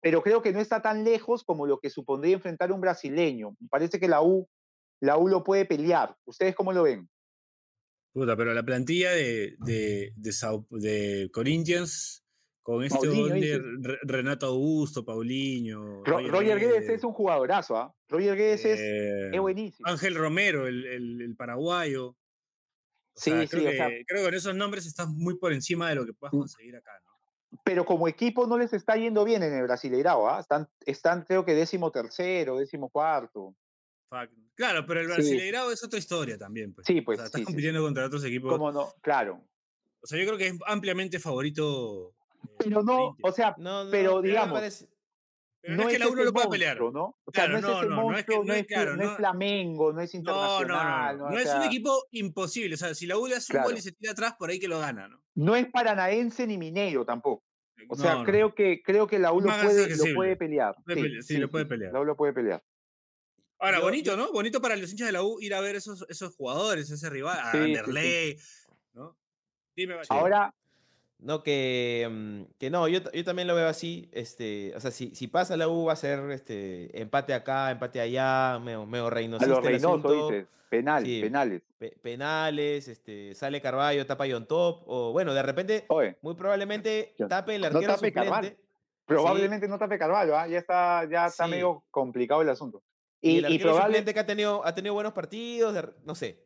pero creo que no está tan lejos como lo que supondría enfrentar un brasileño. Me parece que la U, la U lo puede pelear. ¿Ustedes cómo lo ven? Puta, pero la plantilla de, de, de, Sao- de Corinthians con este Paulinho, gol de Renato Augusto, Paulinho. Ro- Roger, Guedes es un jugadorazo, ¿ah? Roger Guedes es, eh, es buenísimo. Ángel Romero, el, el- el paraguayo. O Sí, sea, sí, creo, o que, sea- creo que con esos nombres estás muy por encima de lo que puedas Mm. conseguir acá, ¿no? Pero como equipo no les está yendo bien en el Brasileirao, ¿ah? Están, están creo que décimo tercero, décimo cuarto. Claro, pero el Sí. Brasileirao es otra historia también. Pues. Sí, O pues, sea, sí, sí, compitiendo contra otros equipos. ¿Cómo no? Claro. O sea, yo creo que es ampliamente favorito. eh, Pero no, o sea, No, no, Pero digamos, parece- Pero no, es que la uno ese lo pueda pelear. ¿no? O sea, Claro, no es no, es que- monstruo, no no es- es, claro, no es no- Flamengo, no es internacional. no. ¿no? No, O es un equipo imposible. O sea, si la U le hace un gol y se tira atrás, por ahí que lo gana, ¿no? no es paranaense ni mineiro tampoco. O sea, creo que creo que la U lo puede, lo accesible. puede pelear. Puede sí, lo puede pelear. La U lo puede pelear. Ahora, Yo- bonito, ¿no? Bonito para los hinchas de la U ir a ver esos, esos jugadores, ese rival, a. Anderley, ¿no? Dime. Ahora, No, que, mm, que no, yo, yo también lo veo así. Este, o sea, si, si pasa la U va a ser este, empate acá, empate allá, medio, medio a Reynosista los el Reynoso asunto, dices, penal, Sí. penales. pe- penales, este, sale Carballo, tapa John Top, o bueno, de repente, Oye, muy probablemente tape el No arquero Carvalho. suplente. probablemente no tape Carvalho, ¿ah? ya está, ya está Sí. medio complicado el asunto. Y, Y, el y arquero probable- suplente que ha tenido, ha tenido buenos partidos, no sé.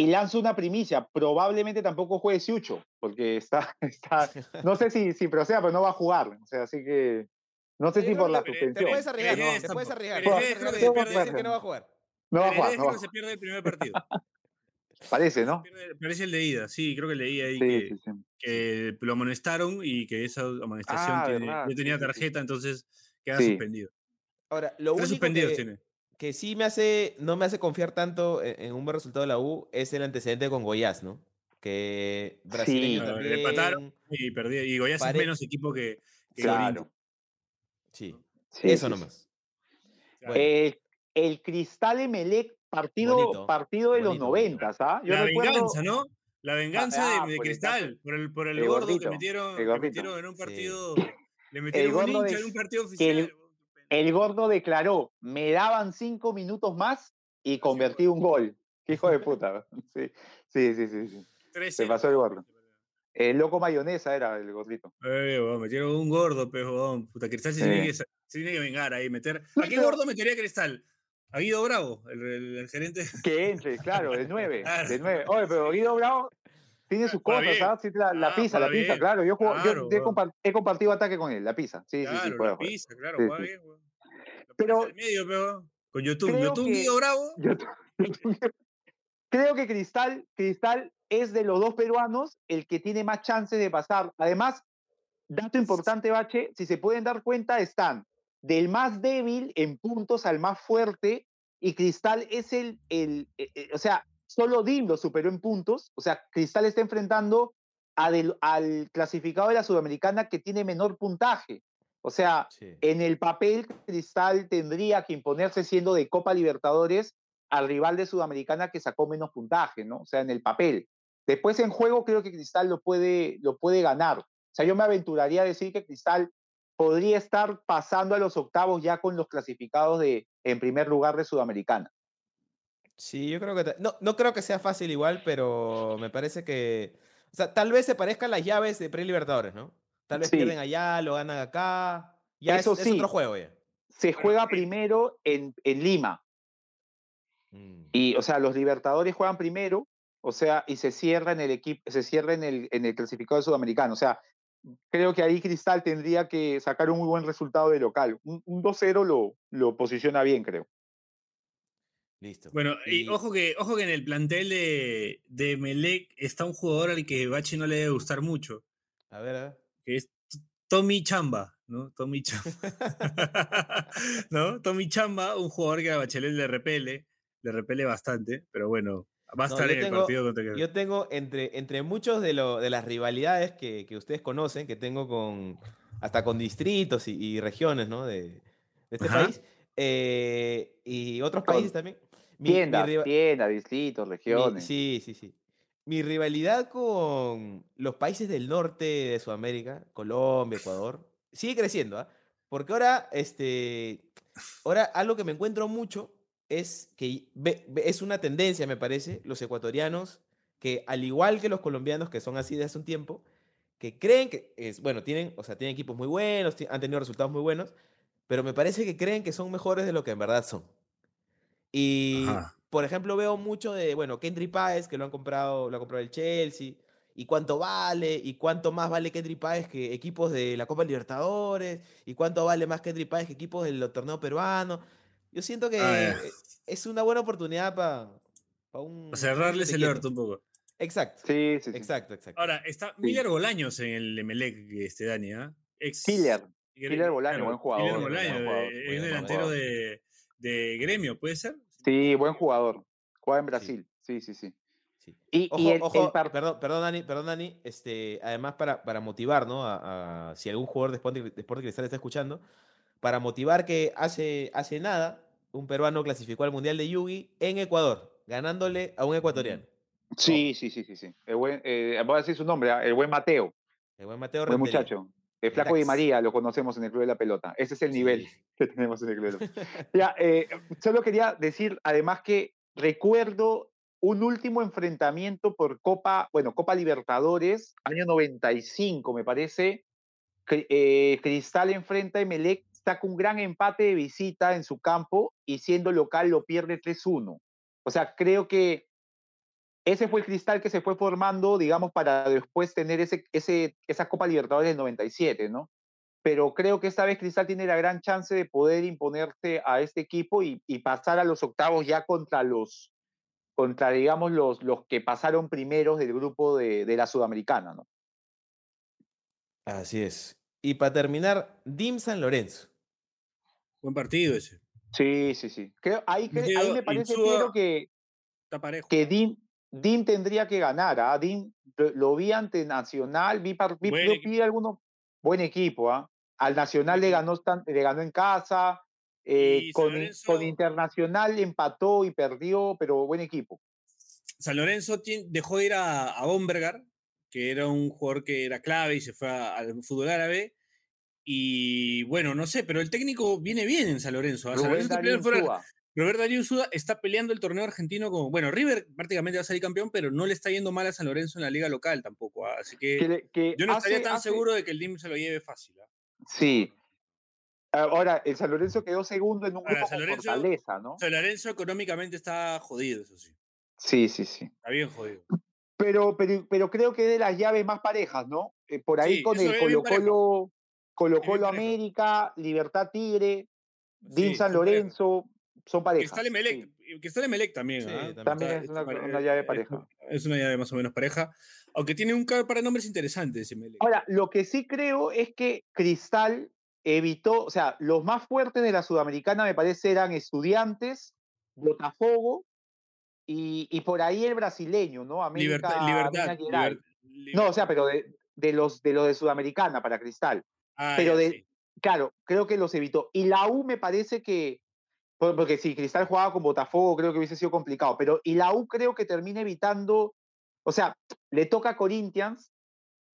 Y lanzo una primicia, probablemente tampoco juegue Siucho, porque está, <laughs> está no sé si, si proceda, pero no va a jugar. O sea, así que no sé si por la suspensión. puedes arriesgar, Pereira te puedes arriesgar. Pereira te puedes arriesgar que no va a jugar. No va a jugar, no no se pierde el primer partido. <laughs> Parece, ¿no? Parece el de ida, sí, creo que ida ahí Sí, que, sí, sí. que lo amonestaron y que esa amonestación Ah, tiene, verdad, yo tenía tarjeta, entonces queda Sí. suspendido. Ahora, lo Tres único suspendidos que, tiene. Que sí me hace, no me hace confiar tanto en, en un buen resultado de la U es el antecedente con Goiás, ¿no? que brasileño Sí. Ah, también. le empataron y perdió. Y Goiás Pare- es menos equipo que, que Claro. Sí, Sí, eso sí, nomás. Claro. Eh, el Cristal Emelec, partido, Bonito, partido de bonito, los noventas, ¿ah? Yo la recuerdo- venganza, ¿no? La venganza Ah, de, de por el Cristal, por el, por el, el gordo que metieron, el que metieron en un Sí. partido. Le metieron un hincha de- en un partido oficial. El- gordo declaró, me daban cinco minutos más y convertí un gol. Qué hijo de puta. <laughs> Sí, sí, sí, sí. sí. 3-0. se pasó el gordo. El loco mayonesa era el gordito. Eh, weón, metieron un gordo, weón. Puta, Cristal se, Sí. tiene que, sa- se tiene que vengar ahí, meter. ¿A qué gordo metería Cristal? A Guido Bravo, el, el- el gerente. Que entre, claro, de nueve. <laughs> De nueve. Oye, pero Guido Bravo tiene sus Juega cosas, bien. ¿sabes? Sí, la, la Ah, pizza, la bien. claro. Yo, Claro, he, compartido ataque con él, la pizza. Sí, sí, sí. la pizza, claro, juega bien, weón. Pero- medio, con YouTube. YouTube que- Guido Bravo. <laughs> Creo que Cristal, Cristal es de los dos peruanos el que tiene más chances de pasar. Además, dato importante, Bache, si se pueden dar cuenta, están del más débil en puntos al más fuerte y Cristal es el, el eh, eh, o sea, solo DIM lo superó en puntos, o sea, Cristal está enfrentando a del- al clasificado de la Sudamericana que tiene menor puntaje. O sea, Sí. en el papel, Cristal tendría que imponerse siendo de Copa Libertadores al rival de Sudamericana que sacó menos puntaje, ¿no? O sea, en el papel. Después en juego creo que Cristal lo puede, lo puede ganar. O sea, yo me aventuraría a decir que Cristal podría estar pasando a los octavos ya con los clasificados de, en primer lugar de Sudamericana. Sí, yo creo que... No, no creo que sea fácil igual, pero me parece que... O sea, tal vez se parezcan las llaves de Pre-Libertadores, ¿no? Tal vez Sí. pierden allá, lo ganan acá. Ya es- Eso es, sí. otro juego ya. Se juega primero en, en Lima. Mm. Y, o sea, los Libertadores juegan primero, o sea, y se cierra en el equipo, se cierra en el, en el clasificado sudamericano. O sea, creo que ahí Cristal tendría que sacar un muy buen resultado de local. Un, un 2-0 lo, lo posiciona bien, creo. Listo. Bueno, y, Y- ojo que ojo que en el plantel de, de Melec está un jugador al que Bachi no le debe gustar mucho, A ver, a ver. que es Tommy Chamba, ¿no? Tommy Chamba. <laughs> ¿No? Tommy Chamba, un jugador que a Bachelet le repele, le repele bastante, pero bueno, va a No, estar en el partido contra Yo tengo entre, entre muchos de, lo- de las rivalidades que, que ustedes conocen, que tengo con hasta con distritos y, y regiones ¿no? de, de este Ajá. país eh, y otros países también. Mi- mi Tiendas, tiendas, distritos, mi- regiones. sí, sí, sí. Mi rivalidad con los países del norte de Sudamérica, Colombia, Ecuador, sigue creciendo, ¿ah? Porque ahora, este, ahora algo que me encuentro mucho es que es una tendencia, me parece, los ecuatorianos, que al igual que los colombianos, que son así de hace un tiempo, que creen que, es, bueno, tienen, o sea, tienen equipos muy buenos, han tenido resultados muy buenos, pero me parece que creen que son mejores de lo que en verdad son. Y, Ajá. por ejemplo, veo mucho de, bueno, Kendry Páez, que lo han comprado, lo ha comprado el Chelsea, y cuánto vale, y cuánto más vale Kendry Páez que equipos de la Copa Libertadores, y cuánto vale más Kendry Páez que equipos del torneo peruano. Yo siento que Ah, ya. eh, es una buena oportunidad para un... para cerrarles el orto un poco. Exacto, Sí, sí, sí. exacto, exacto. Ahora, está Miller Bolaños en el Emelec, este Dani, ¿ah? Ex- Killer. Gre- Killer Bolaños, buen jugador, Killer buen Bolaños, eh, es delantero jugador. de, de gremio, ¿puede ser? Sí, buen jugador. Juega en Brasil. Sí, sí, sí. Sí. Y, Ojo, y el, ojo, el par- perdón, perdón, Dani, perdón, Dani, este, además para, para motivar, ¿no? A, a- si algún jugador de Sporting, de Sporting Cristal está escuchando, para motivar que hace, hace nada un peruano clasificó al Mundial de Yugi en Ecuador, ganándole a un ecuatoriano. Sí, sí, sí, sí, sí. El buen, eh, voy a decir su nombre, ah, el buen Mateo, El buen Mateo buen Rentería. muchacho. El flaco Cracks. María lo conocemos en el Club de la Pelota. Ese es el nivel Sí. <laughs> que tenemos en el Club de la Pelota. <laughs> Ya, eh, solo quería decir, además, que recuerdo un último enfrentamiento por Copa, bueno, Copa Libertadores, año 95, me parece. Eh, Cristal enfrenta a Emelec, saca un gran empate de visita en su campo y siendo local lo pierde 3-1. O sea, creo que ese fue el cristal que se fue formando, digamos, para después tener ese, ese, esa Copa Libertadores del 97, ¿no? Pero creo que esta vez Cristal tiene la gran chance de poder imponerse a este equipo y, y pasar a los octavos ya contra los, contra, digamos, los, los que pasaron primeros del grupo de, de la Sudamericana, ¿no? Así es. Y para terminar, Dim San Lorenzo. Buen partido ese. Sí, sí, sí. Creo, ahí, me parece, Insúa- Piero, que, Está parejo. que Dim, Dean tendría que ganar. ¿ah? Dean lo, vi ante Nacional, vi, vi, Buen yo equipo. vi algunos. Buen equipo, ¿ah? Al Nacional le ganó, le ganó en casa. eh, con, con Internacional empató y perdió, pero buen equipo. San Lorenzo dejó de ir a, a Bombergar, que era un jugador que era clave y se fue al fútbol árabe. Y bueno, no sé, pero el técnico viene bien en San Lorenzo. ¿ah? San Lorenzo fuera- Insúa. Roberto Darío Insúa está peleando el torneo argentino con. Bueno, River prácticamente va a salir campeón, pero no le está yendo mal a San Lorenzo en la liga local tampoco. ¿ah? Así que, que le- que yo no estaría hace- tan hace- seguro de que el DIM se lo lleve fácil. ¿ah? Sí. Ahora, el San Lorenzo quedó segundo en un Ahora, grupo San con Lorenzo- Fortaleza, ¿no? San Lorenzo económicamente está jodido, eso sí. Sí, sí, sí. Está bien jodido. Pero, pero, pero creo que es de las llaves más parejas, ¿no? Eh, por ahí Sí, con el Colo. Colo, Colo Colo. América, Libertad Tigre, DIN Sí, San. Lorenzo, son Que parejas. está el Emelec, que está el Emelec también. Sí, también. Está- es una, pare- una llave es- pareja. Es una llave más o menos pareja. Aunque tiene un ca- para nombres interesantes Emelec. Ahora, lo que sí creo es que Cristal evitó, o sea, los más fuertes de la Sudamericana me parece eran Estudiantes, Botafogo y, y por ahí el brasileño, ¿no? América Libertad, libertad, Minas Gerais. liber- No, o sea, libertad. pero de, de los de los de Sudamericana para Cristal. Ah, pero ya, de- sí. Claro, creo que los evitó. Y la U me parece que, porque si Cristal jugaba con Botafogo, creo que hubiese sido complicado, pero y la U creo que termina evitando, o sea, le toca a Corinthians.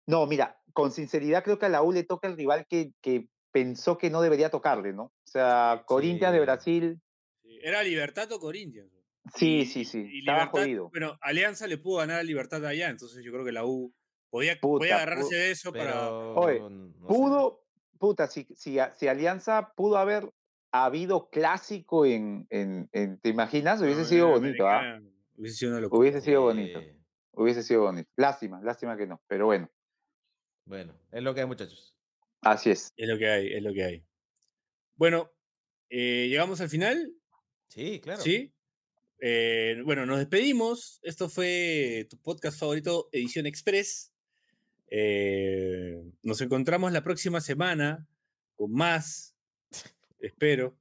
No, mira, con sinceridad creo que a la U le toca el rival que, que pensó que no debería tocarle, ¿no? O sea, Corinthians de. Brasil, Sí, Era Libertad o Corinthians. sí, sí, sí, y estaba Libertad- jodido. Bueno, Alianza le pudo ganar a Libertad allá, entonces yo creo que la U podía, Puta, podía agarrarse de eso para. Pero, Oye, no sé. Pudo, puta, si, si, si Alianza pudo haber habido clásico en, en, en- ¿te imaginas? Hubiese No, sido bonito, ¿ah? Hubiese sido una locura. Hubiese sido bonito. Eh, Hubiese sido bonito. Lástima, lástima que no, pero bueno, bueno, es lo que hay, muchachos. así es. Es lo que hay, es lo que hay. Bueno, eh, llegamos al final, Sí, claro. ¿sí? Eh, bueno, nos despedimos. Esto fue tu podcast favorito, Edición Express. Eh, nos encontramos la próxima semana con más. Espero.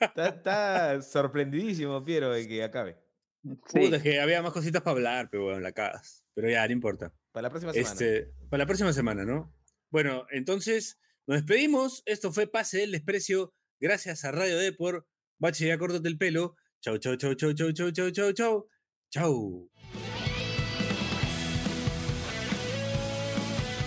Está, está sorprendidísimo, Piero, de que acabe. Sí. Puta, es que había más cositas para hablar, pero bueno, la cagas. Pero ya, no importa. Para la próxima semana. Este, para la próxima semana, ¿no? Bueno, entonces nos despedimos. Esto fue Pase del Desprecio. Gracias a Radio Depor. Bache, ya córtate el pelo. Chau, chau, chau, chau, chau, chau, chau, chau, chau. Chau.